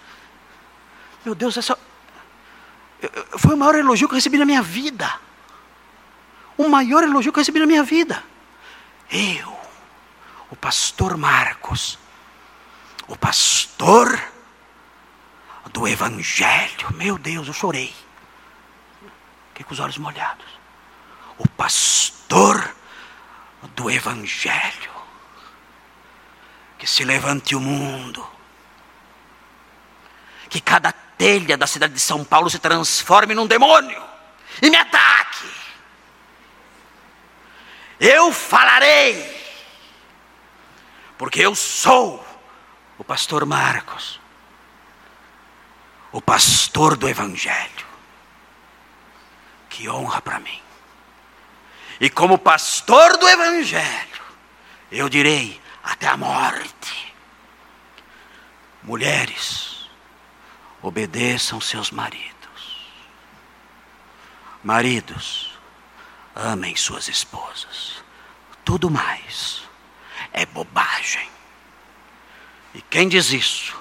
Meu Deus, essa foi o maior elogio que eu recebi na minha vida. O maior elogio que eu recebi na minha vida. Eu, o pastor Marcos, o pastor do Evangelho. Meu Deus, eu chorei. Fiquei com os olhos molhados. O pastor do Evangelho. Que se levante o mundo. Que cada telha da cidade de São Paulo se transforme num demônio e me ataque. Eu falarei, porque eu sou o pastor Marcos, o pastor do Evangelho. Que honra para mim. E como pastor do Evangelho, eu direi até a morte: mulheres, obedeçam seus maridos. Maridos, amem suas esposas. Tudo mais é bobagem. E quem diz isso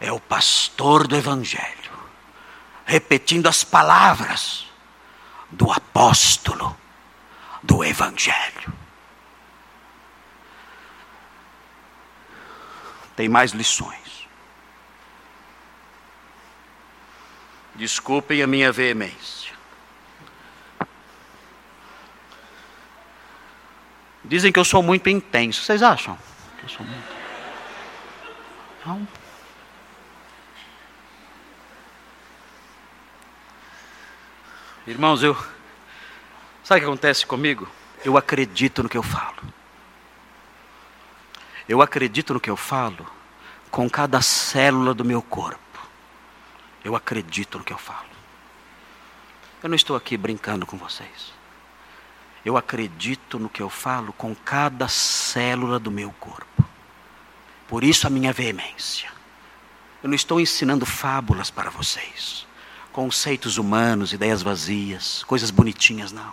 é o pastor do Evangelho, repetindo as palavras do apóstolo do Evangelho. Tem mais lições. Desculpem a minha veemência. Dizem que eu sou muito intenso. Vocês acham? Que eu sou muito. Não. Irmãos, eu. Sabe o que acontece comigo? Eu acredito no que eu falo. Eu acredito no que eu falo com cada célula do meu corpo. Eu acredito no que eu falo. Eu não estou aqui brincando com vocês. Eu acredito no que eu falo com cada célula do meu corpo. Por isso a minha veemência. Eu não estou ensinando fábulas para vocês. conceitos humanos, ideias vazias, coisas bonitinhas, não.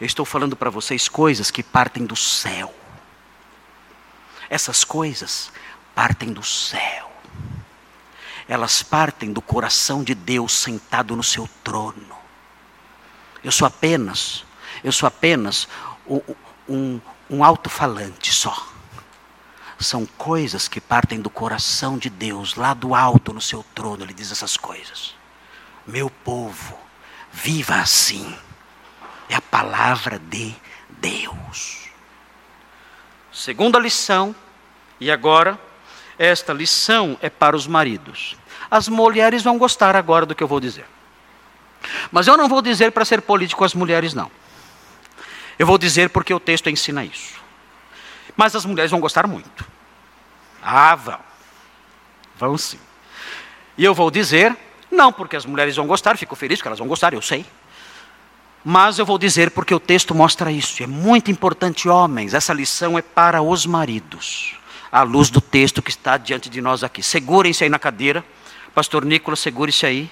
Eu estou falando para vocês coisas que partem do céu. Essas coisas partem do céu. Elas partem do coração de Deus sentado no seu trono. Eu sou apenas, eu sou apenas um, um, um alto-falante só. São coisas que partem do coração de Deus, lá do alto no seu trono, ele diz essas coisas. Meu povo, viva assim. É a palavra de Deus. Segunda lição, e agora, esta lição é para os maridos. As mulheres vão gostar agora do que eu vou dizer. Mas eu não vou dizer para ser político as mulheres, não. Eu vou dizer porque o texto ensina isso. Mas as mulheres vão gostar muito. Ah, vão. Vão sim. E eu vou dizer, não porque as mulheres vão gostar, fico feliz que elas vão gostar, eu sei. Mas eu vou dizer porque o texto mostra isso. É muito importante, homens. Essa lição é para os maridos. À luz do texto que está diante de nós aqui. Segurem-se aí na cadeira. Pastor Nicolas, segure-se aí.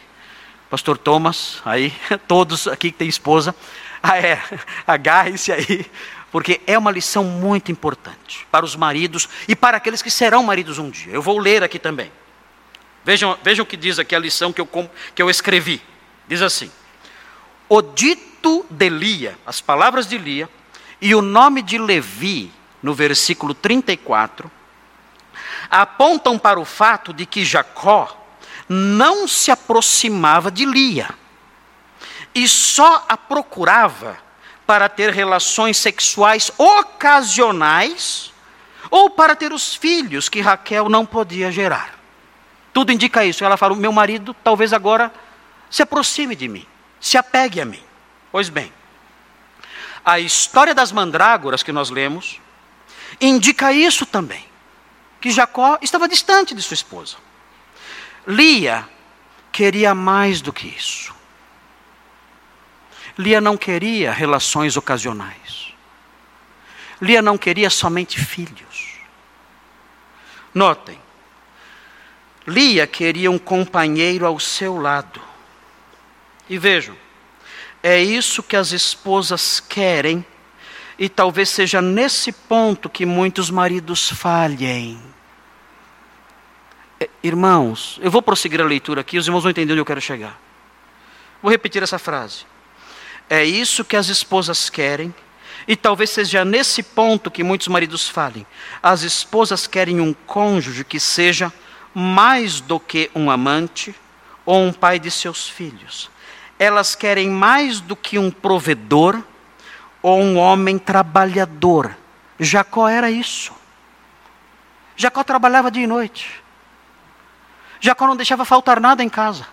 Pastor Thomas, aí. Todos aqui que têm esposa. Ah, é. Agarre-se aí. Porque é uma lição muito importante para os maridos e para aqueles que serão maridos um dia. Eu vou ler aqui também. Vejam, vejam o que diz aqui a lição que eu, que eu escrevi. Diz assim: O dito de Lia, as palavras de Lia, e o nome de Levi, no versículo 34, apontam para o fato de que Jacó não se aproximava de Lia e só a procurava para ter relações sexuais ocasionais ou para ter os filhos que Raquel não podia gerar. Tudo indica isso. Ela fala: meu marido talvez agora se aproxime de mim, se apegue a mim. Pois bem, a história das mandrágoras que nós lemos indica isso também, que Jacó estava distante de sua esposa. Lia queria mais do que isso. Lia não queria relações ocasionais. Lia não queria somente filhos. Notem, Lia queria um companheiro ao seu lado. E vejam, é isso que as esposas querem, e talvez seja nesse ponto que muitos maridos falhem. É, irmãos, eu vou prosseguir a leitura aqui, os irmãos vão entender onde eu quero chegar. Vou repetir essa frase. É isso que as esposas querem, e talvez seja nesse ponto que muitos maridos falem. As esposas querem um cônjuge que seja mais do que um amante ou um pai de seus filhos elas querem mais do que um provedor ou um homem trabalhador. Jacó era isso. Jacó trabalhava dia e noite. Jacó não deixava faltar nada em casa.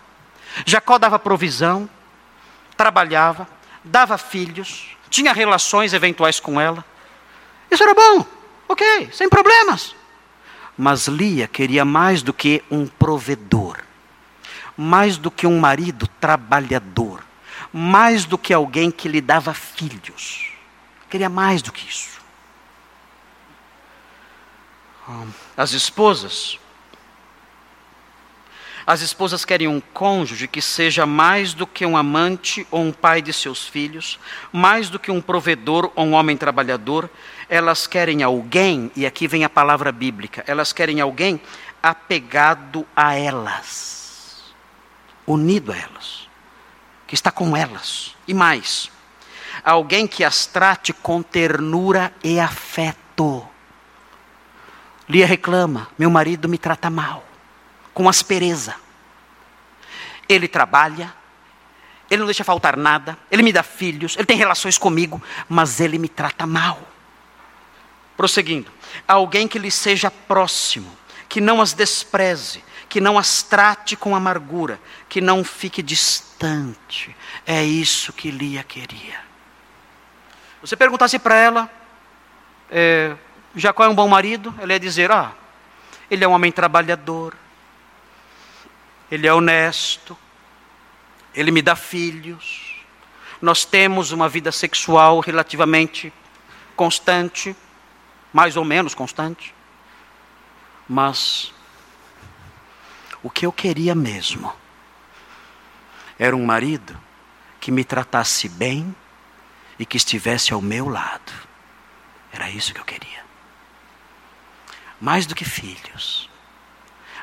Jacó dava provisão, trabalhava, dava filhos, tinha relações eventuais com ela. Isso era bom, ok, sem problemas. Mas Lia queria mais do que um provedor mais do que um marido trabalhador, mais do que alguém que lhe dava filhos. Queria mais do que isso. As esposas, as esposas querem um cônjuge que seja mais do que um amante ou um pai de seus filhos, mais do que um provedor ou um homem trabalhador. Elas querem alguém, e aqui vem a palavra bíblica, elas querem alguém apegado a elas unido a elas, que está com elas. E mais, alguém que as trate com ternura e afeto. Lia reclama: meu marido me trata mal, com aspereza. Ele trabalha, ele não deixa faltar nada, ele me dá filhos, ele tem relações comigo, mas ele me trata mal. Prosseguindo, alguém que lhe seja próximo, que não as despreze, que não as trate com amargura, que não fique distante. É isso que Lia queria. Você perguntasse para ela, é, Jacó é um bom marido? Ela ia dizer: Ah, ele é um homem trabalhador, ele é honesto, ele me dá filhos, nós temos uma vida sexual relativamente constante, mais ou menos constante, mas o que eu queria mesmo era um marido que me tratasse bem e que estivesse ao meu lado. Era isso que eu queria. Mais do que filhos,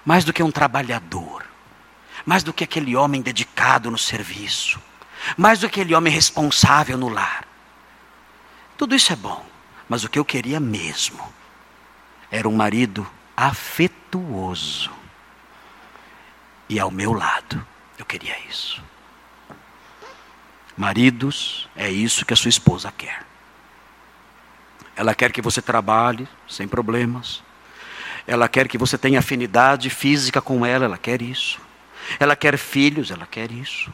mais do que um trabalhador, mais do que aquele homem dedicado no serviço, mais do que aquele homem responsável no lar. Tudo isso é bom, mas o que eu queria mesmo era um marido afetuoso. E ao meu lado, eu queria isso. Maridos, é isso que a sua esposa quer. Ela quer que você trabalhe sem problemas. Ela quer que você tenha afinidade física com ela, ela quer isso. Ela quer filhos, ela quer isso.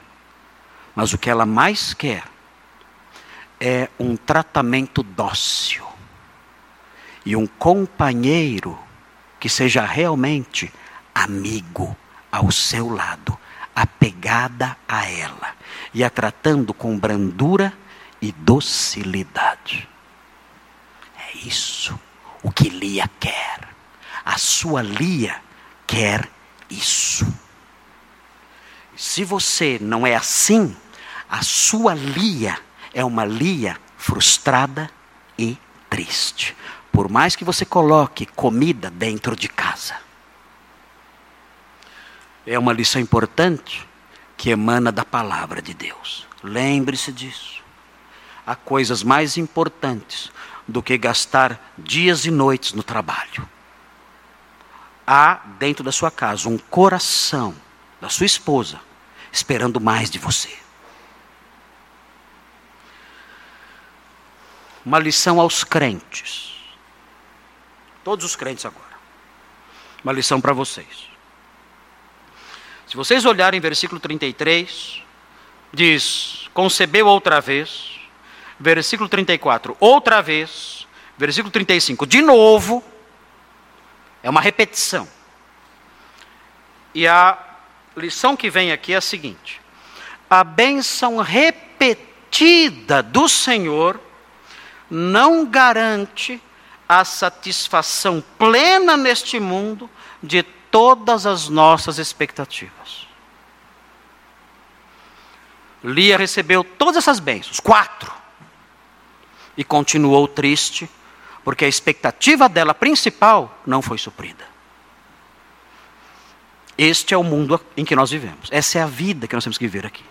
Mas o que ela mais quer é um tratamento dócil e um companheiro que seja realmente amigo ao seu lado, apegada a ela e a tratando com brandura e docilidade. É isso o que Lia quer. A sua Lia quer isso. Se você não é assim, a sua Lia é uma Lia frustrada e triste. Por mais que você coloque comida dentro de casa. É uma lição importante que emana da palavra de Deus. Lembre-se disso. Há coisas mais importantes do que gastar dias e noites no trabalho. Há dentro da sua casa um coração da sua esposa esperando mais de você. Uma lição aos crentes. Todos os crentes agora. Uma lição para vocês. Se vocês olharem versículo 33, diz: concebeu outra vez. Versículo 34, outra vez. Versículo 35, de novo. É uma repetição. E a lição que vem aqui é a seguinte: a bênção repetida do Senhor não garante a satisfação plena neste mundo de todas as nossas expectativas. Lia recebeu todas essas bênçãos, quatro, e continuou triste, porque a expectativa dela principal não foi suprida. Este é o mundo em que nós vivemos, essa é a vida que nós temos que viver aqui.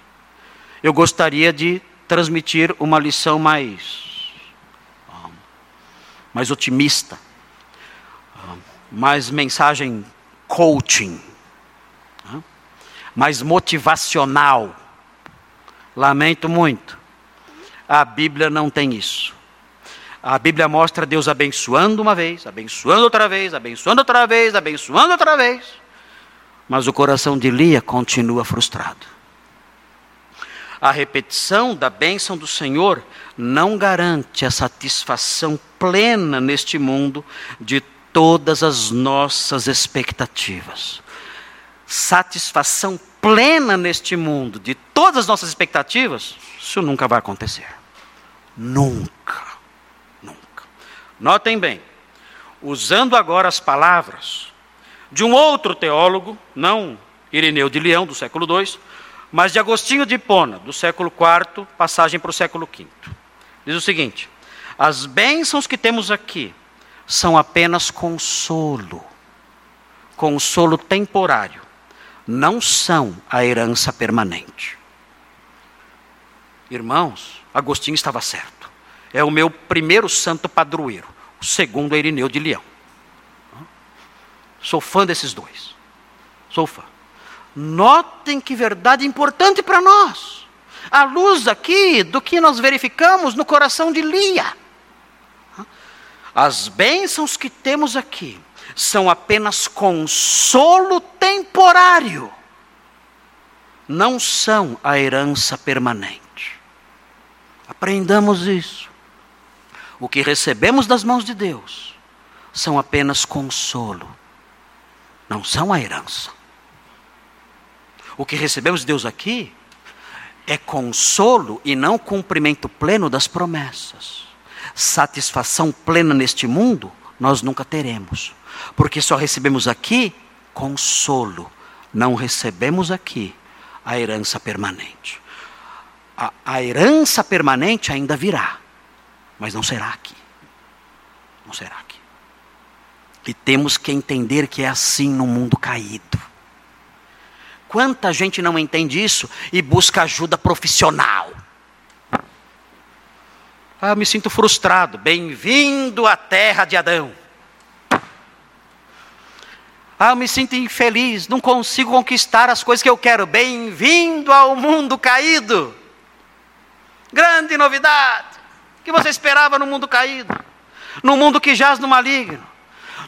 Eu gostaria de transmitir uma lição mais mais otimista, mais mensagem coaching, mais motivacional. Lamento muito. A Bíblia não tem isso. A Bíblia mostra Deus abençoando uma vez, abençoando outra vez, abençoando outra vez, abençoando outra vez. Mas o coração de Lia continua frustrado. A repetição da bênção do Senhor não garante a satisfação plena neste mundo de todas as nossas expectativas. Satisfação plena neste mundo de todas as nossas expectativas, isso nunca vai acontecer. Nunca. Nunca. Notem bem, usando agora as palavras de um outro teólogo, não Irineu de Leão, do século II, mas de Agostinho de Hipona, do século IV, passagem para o século V. Diz o seguinte: as bênçãos que temos aqui são apenas consolo, consolo temporário, não são a herança permanente. Irmãos, Agostinho estava certo. É o meu primeiro santo padroeiro. O segundo é Irineu de Leão. Sou fã desses dois. Sou fã. Notem que verdade importante para nós. A luz aqui do que nós verificamos no coração de Lia. As bênçãos que temos aqui são apenas consolo temporário, não são a herança permanente. Aprendamos isso. O que recebemos das mãos de Deus são apenas consolo, não são a herança. O que recebemos de Deus aqui é consolo e não cumprimento pleno das promessas. Satisfação plena neste mundo nós nunca teremos, porque só recebemos aqui consolo, não recebemos aqui a herança permanente. A, a herança permanente ainda virá, mas não será aqui. Não será aqui. E temos que entender que é assim no mundo caído. Quanta gente não entende isso e busca ajuda profissional. Ah, eu me sinto frustrado. Bem-vindo à terra de Adão. Ah, eu me sinto infeliz, não consigo conquistar as coisas que eu quero. Bem-vindo ao mundo caído. Grande novidade. O que você esperava no mundo caído? No mundo que jaz no maligno.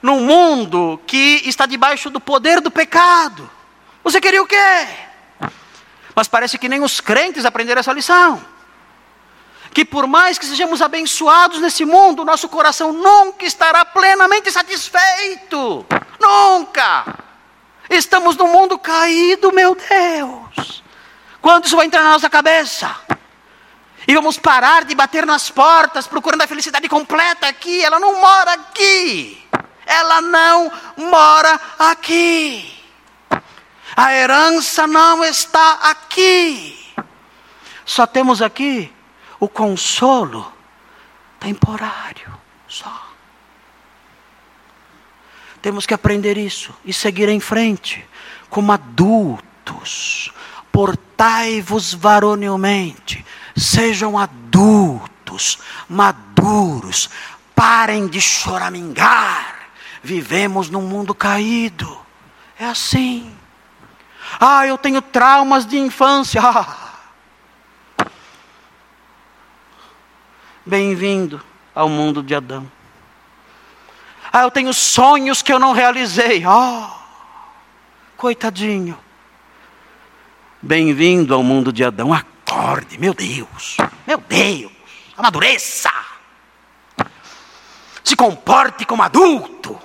No mundo que está debaixo do poder do pecado. Você queria o quê? Mas parece que nem os crentes aprenderam essa lição. Que por mais que sejamos abençoados nesse mundo, nosso coração nunca estará plenamente satisfeito. Nunca! Estamos num mundo caído, meu Deus. Quando isso vai entrar na nossa cabeça? E vamos parar de bater nas portas procurando a felicidade completa aqui. Ela não mora aqui. Ela não mora aqui. A herança não está aqui. Só temos aqui o consolo temporário. Só. Temos que aprender isso e seguir em frente, como adultos. Portai-vos varonilmente, sejam adultos, maduros, parem de choramingar. Vivemos num mundo caído. É assim. Ah, eu tenho traumas de infância. Ah. Bem-vindo ao mundo de Adão. Ah, eu tenho sonhos que eu não realizei. Ah, coitadinho. Bem-vindo ao mundo de Adão. Acorde, meu Deus. Meu Deus. Amadureça. Se comporte como adulto.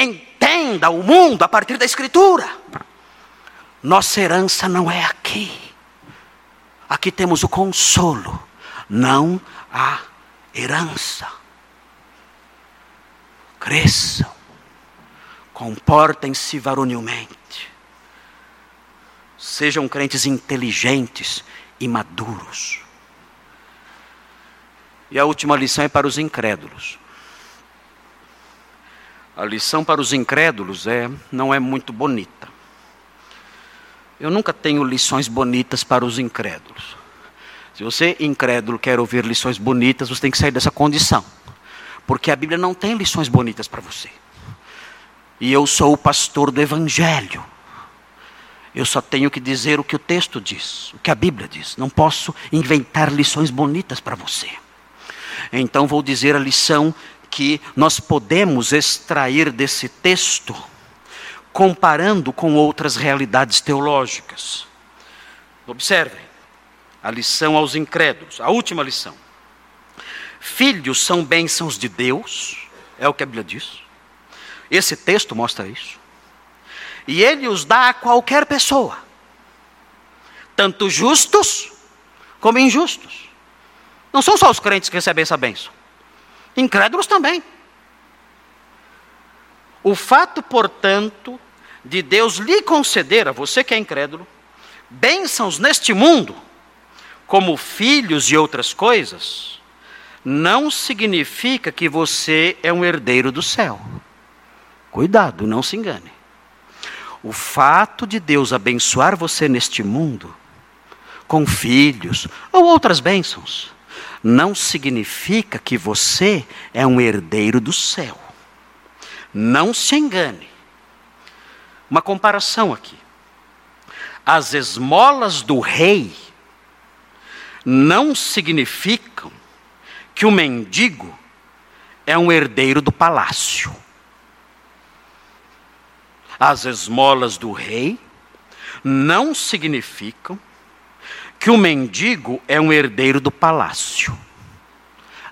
Entenda o mundo a partir da Escritura. Nossa herança não é aqui. Aqui temos o consolo, não a herança cresçam, comportem-se varonilmente, sejam crentes inteligentes e maduros. E a última lição é para os incrédulos. A lição para os incrédulos é não é muito bonita. Eu nunca tenho lições bonitas para os incrédulos. Se você incrédulo quer ouvir lições bonitas, você tem que sair dessa condição. Porque a Bíblia não tem lições bonitas para você. E eu sou o pastor do Evangelho. Eu só tenho que dizer o que o texto diz, o que a Bíblia diz. Não posso inventar lições bonitas para você. Então vou dizer a lição que nós podemos extrair desse texto, comparando com outras realidades teológicas. Observem, a lição aos incrédulos, a última lição. Filhos são bênçãos de Deus, é o que a Bíblia diz. Esse texto mostra isso. E ele os dá a qualquer pessoa, tanto justos como injustos. Não são só os crentes que recebem essa bênção, incrédulos também. O fato, portanto, de Deus lhe conceder, a você que é incrédulo, bênçãos neste mundo, como filhos e outras coisas, não significa que você é um herdeiro do céu. Cuidado, não se engane. O fato de Deus abençoar você neste mundo, com filhos ou outras bênçãos, não significa que você é um herdeiro do céu. Não se engane. Uma comparação aqui. As esmolas do rei não significam que o mendigo é um herdeiro do palácio. As esmolas do rei não significam que o mendigo é um herdeiro do palácio.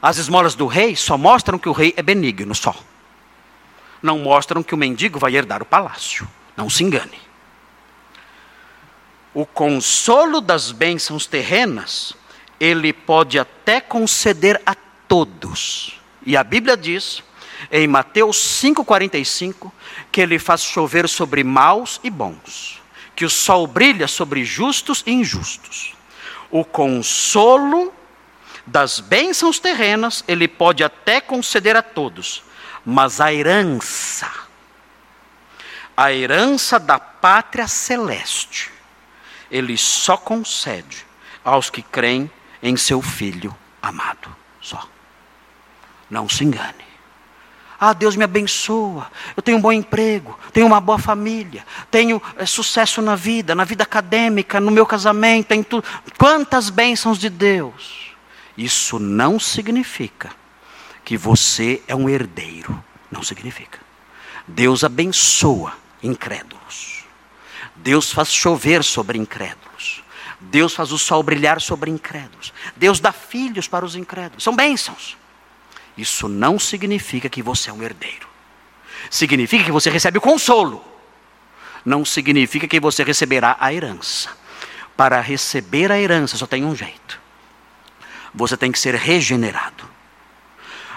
As esmolas do rei só mostram que o rei é benigno, só. Não mostram que o mendigo vai herdar o palácio. Não se engane. O consolo das bênçãos terrenas ele pode até conceder a todos. E a Bíblia diz, em Mateus 5,45, que ele faz chover sobre maus e bons, que o sol brilha sobre justos e injustos. O consolo das bênçãos terrenas ele pode até conceder a todos, mas a herança, a herança da pátria celeste, ele só concede aos que creem em seu Filho amado. Só. Não se engane. Ah, Deus me abençoa. Eu tenho um bom emprego, tenho uma boa família, tenho é, sucesso na vida, na vida acadêmica, no meu casamento, em tudo. Quantas bênçãos de Deus. Isso não significa que você é um herdeiro. Não significa. Deus abençoa incrédulos. Deus faz chover sobre incrédulos. Deus faz o sol brilhar sobre incrédulos. Deus dá filhos para os incrédulos. São bênçãos. Isso não significa que você é um herdeiro. Significa que você recebe o consolo. Não significa que você receberá a herança. Para receber a herança só tem um jeito. Você tem que ser regenerado.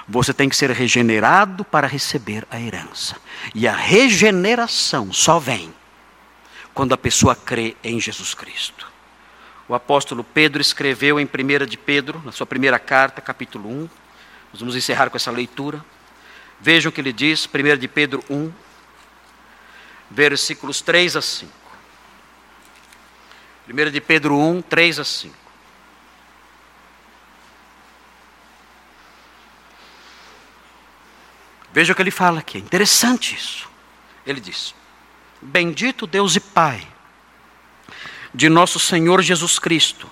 Você tem que ser regenerado para receber a herança. E a regeneração só vem quando a pessoa crê em Jesus Cristo. O apóstolo Pedro escreveu em 1 de Pedro, na sua primeira carta, capítulo 1, nós vamos encerrar com essa leitura. Vejam o que ele diz, 1 de Pedro 1, versículos 3 a 5. 1 de Pedro 1, 3 a 5. Veja o que ele fala aqui, é interessante isso. Ele diz: Bendito Deus e Pai de nosso Senhor Jesus Cristo,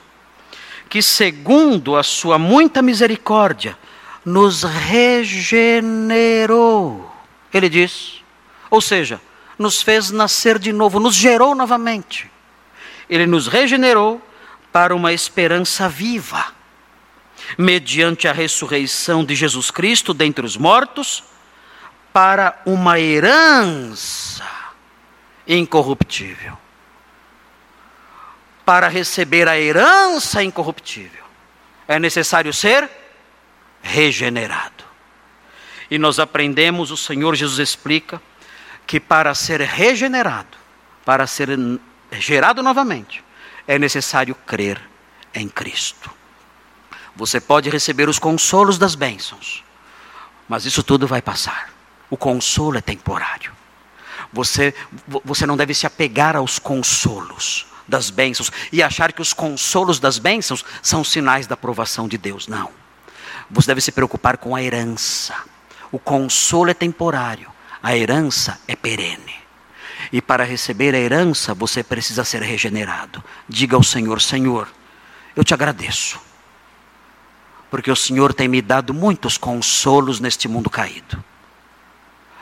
que segundo a sua muita misericórdia, nos regenerou. Ele diz, ou seja, nos fez nascer de novo, nos gerou novamente. Ele nos regenerou para uma esperança viva, mediante a ressurreição de Jesus Cristo dentre os mortos, para uma herança incorruptível. Para receber a herança incorruptível, é necessário ser regenerado. E nós aprendemos, o Senhor Jesus explica, que para ser regenerado, para ser gerado novamente, é necessário crer em Cristo. Você pode receber os consolos das bênçãos, mas isso tudo vai passar. O consolo é temporário. Você, você não deve se apegar aos consolos das bênçãos e achar que os consolos das bênçãos são sinais da aprovação de Deus. Não. Você deve se preocupar com a herança. O consolo é temporário, a herança é perene. E para receber a herança, você precisa ser regenerado. Diga ao Senhor: Senhor, eu te agradeço, porque o Senhor tem me dado muitos consolos neste mundo caído.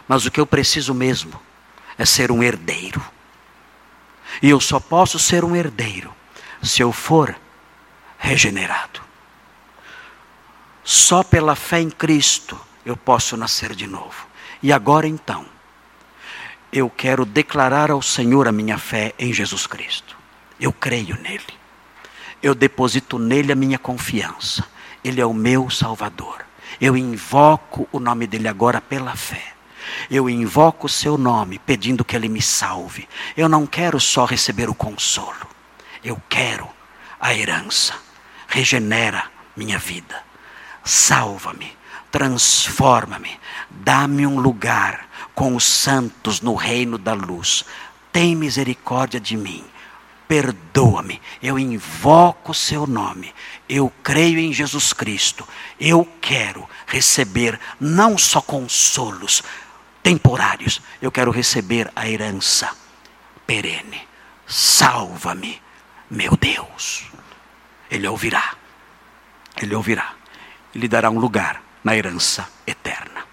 Mas o que eu preciso mesmo é ser um herdeiro. E eu só posso ser um herdeiro se eu for regenerado. Só pela fé em Cristo eu posso nascer de novo. E agora então, eu quero declarar ao Senhor a minha fé em Jesus Cristo. Eu creio nele. Eu deposito nele a minha confiança. Ele é o meu Salvador. Eu invoco o nome dele agora pela fé. Eu invoco o seu nome pedindo que ele me salve. Eu não quero só receber o consolo. Eu quero a herança. Regenera minha vida salva-me, transforma-me, dá-me um lugar com os santos no reino da luz. Tem misericórdia de mim. Perdoa-me, eu invoco o seu nome, eu creio em Jesus Cristo, eu quero receber não só consolos temporários, eu quero receber a herança perene. Salva-me, meu Deus. Ele ouvirá, ele ouvirá e lhe dará um lugar na herança eterna.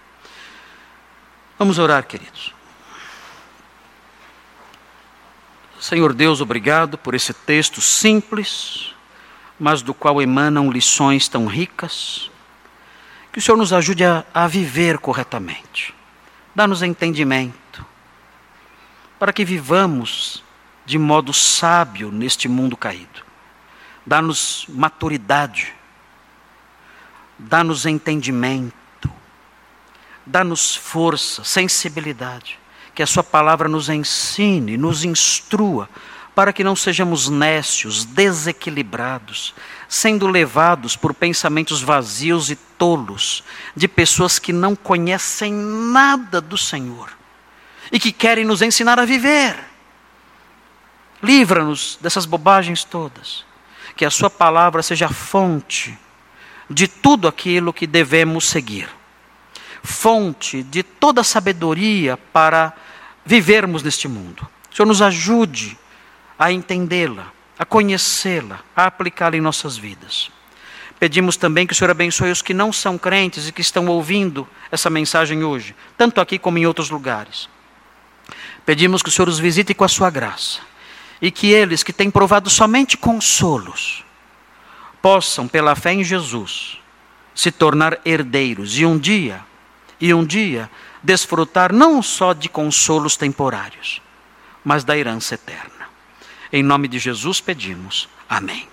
Vamos orar, queridos. Senhor Deus, obrigado por esse texto simples, mas do qual emanam lições tão ricas. Que o Senhor nos ajude a, a viver corretamente. Dá-nos entendimento, para que vivamos de modo sábio neste mundo caído. Dá-nos maturidade dá-nos entendimento, dá-nos força, sensibilidade, que a Sua palavra nos ensine, nos instrua, para que não sejamos nécios, desequilibrados, sendo levados por pensamentos vazios e tolos de pessoas que não conhecem nada do Senhor e que querem nos ensinar a viver. Livra-nos dessas bobagens todas. Que a Sua palavra seja a fonte de tudo aquilo que devemos seguir fonte de toda sabedoria para vivermos neste mundo. O Senhor nos ajude a entendê-la, a conhecê-la, a aplicá-la em nossas vidas. Pedimos também que o Senhor abençoe os que não são crentes e que estão ouvindo essa mensagem hoje, tanto aqui como em outros lugares. Pedimos que o Senhor os visite com a sua graça e que eles que têm provado somente consolos possam, pela fé em Jesus, se tornar herdeiros e um dia, e um dia, desfrutar não só de consolos temporários, mas da herança eterna. Em nome de Jesus pedimos. Amém.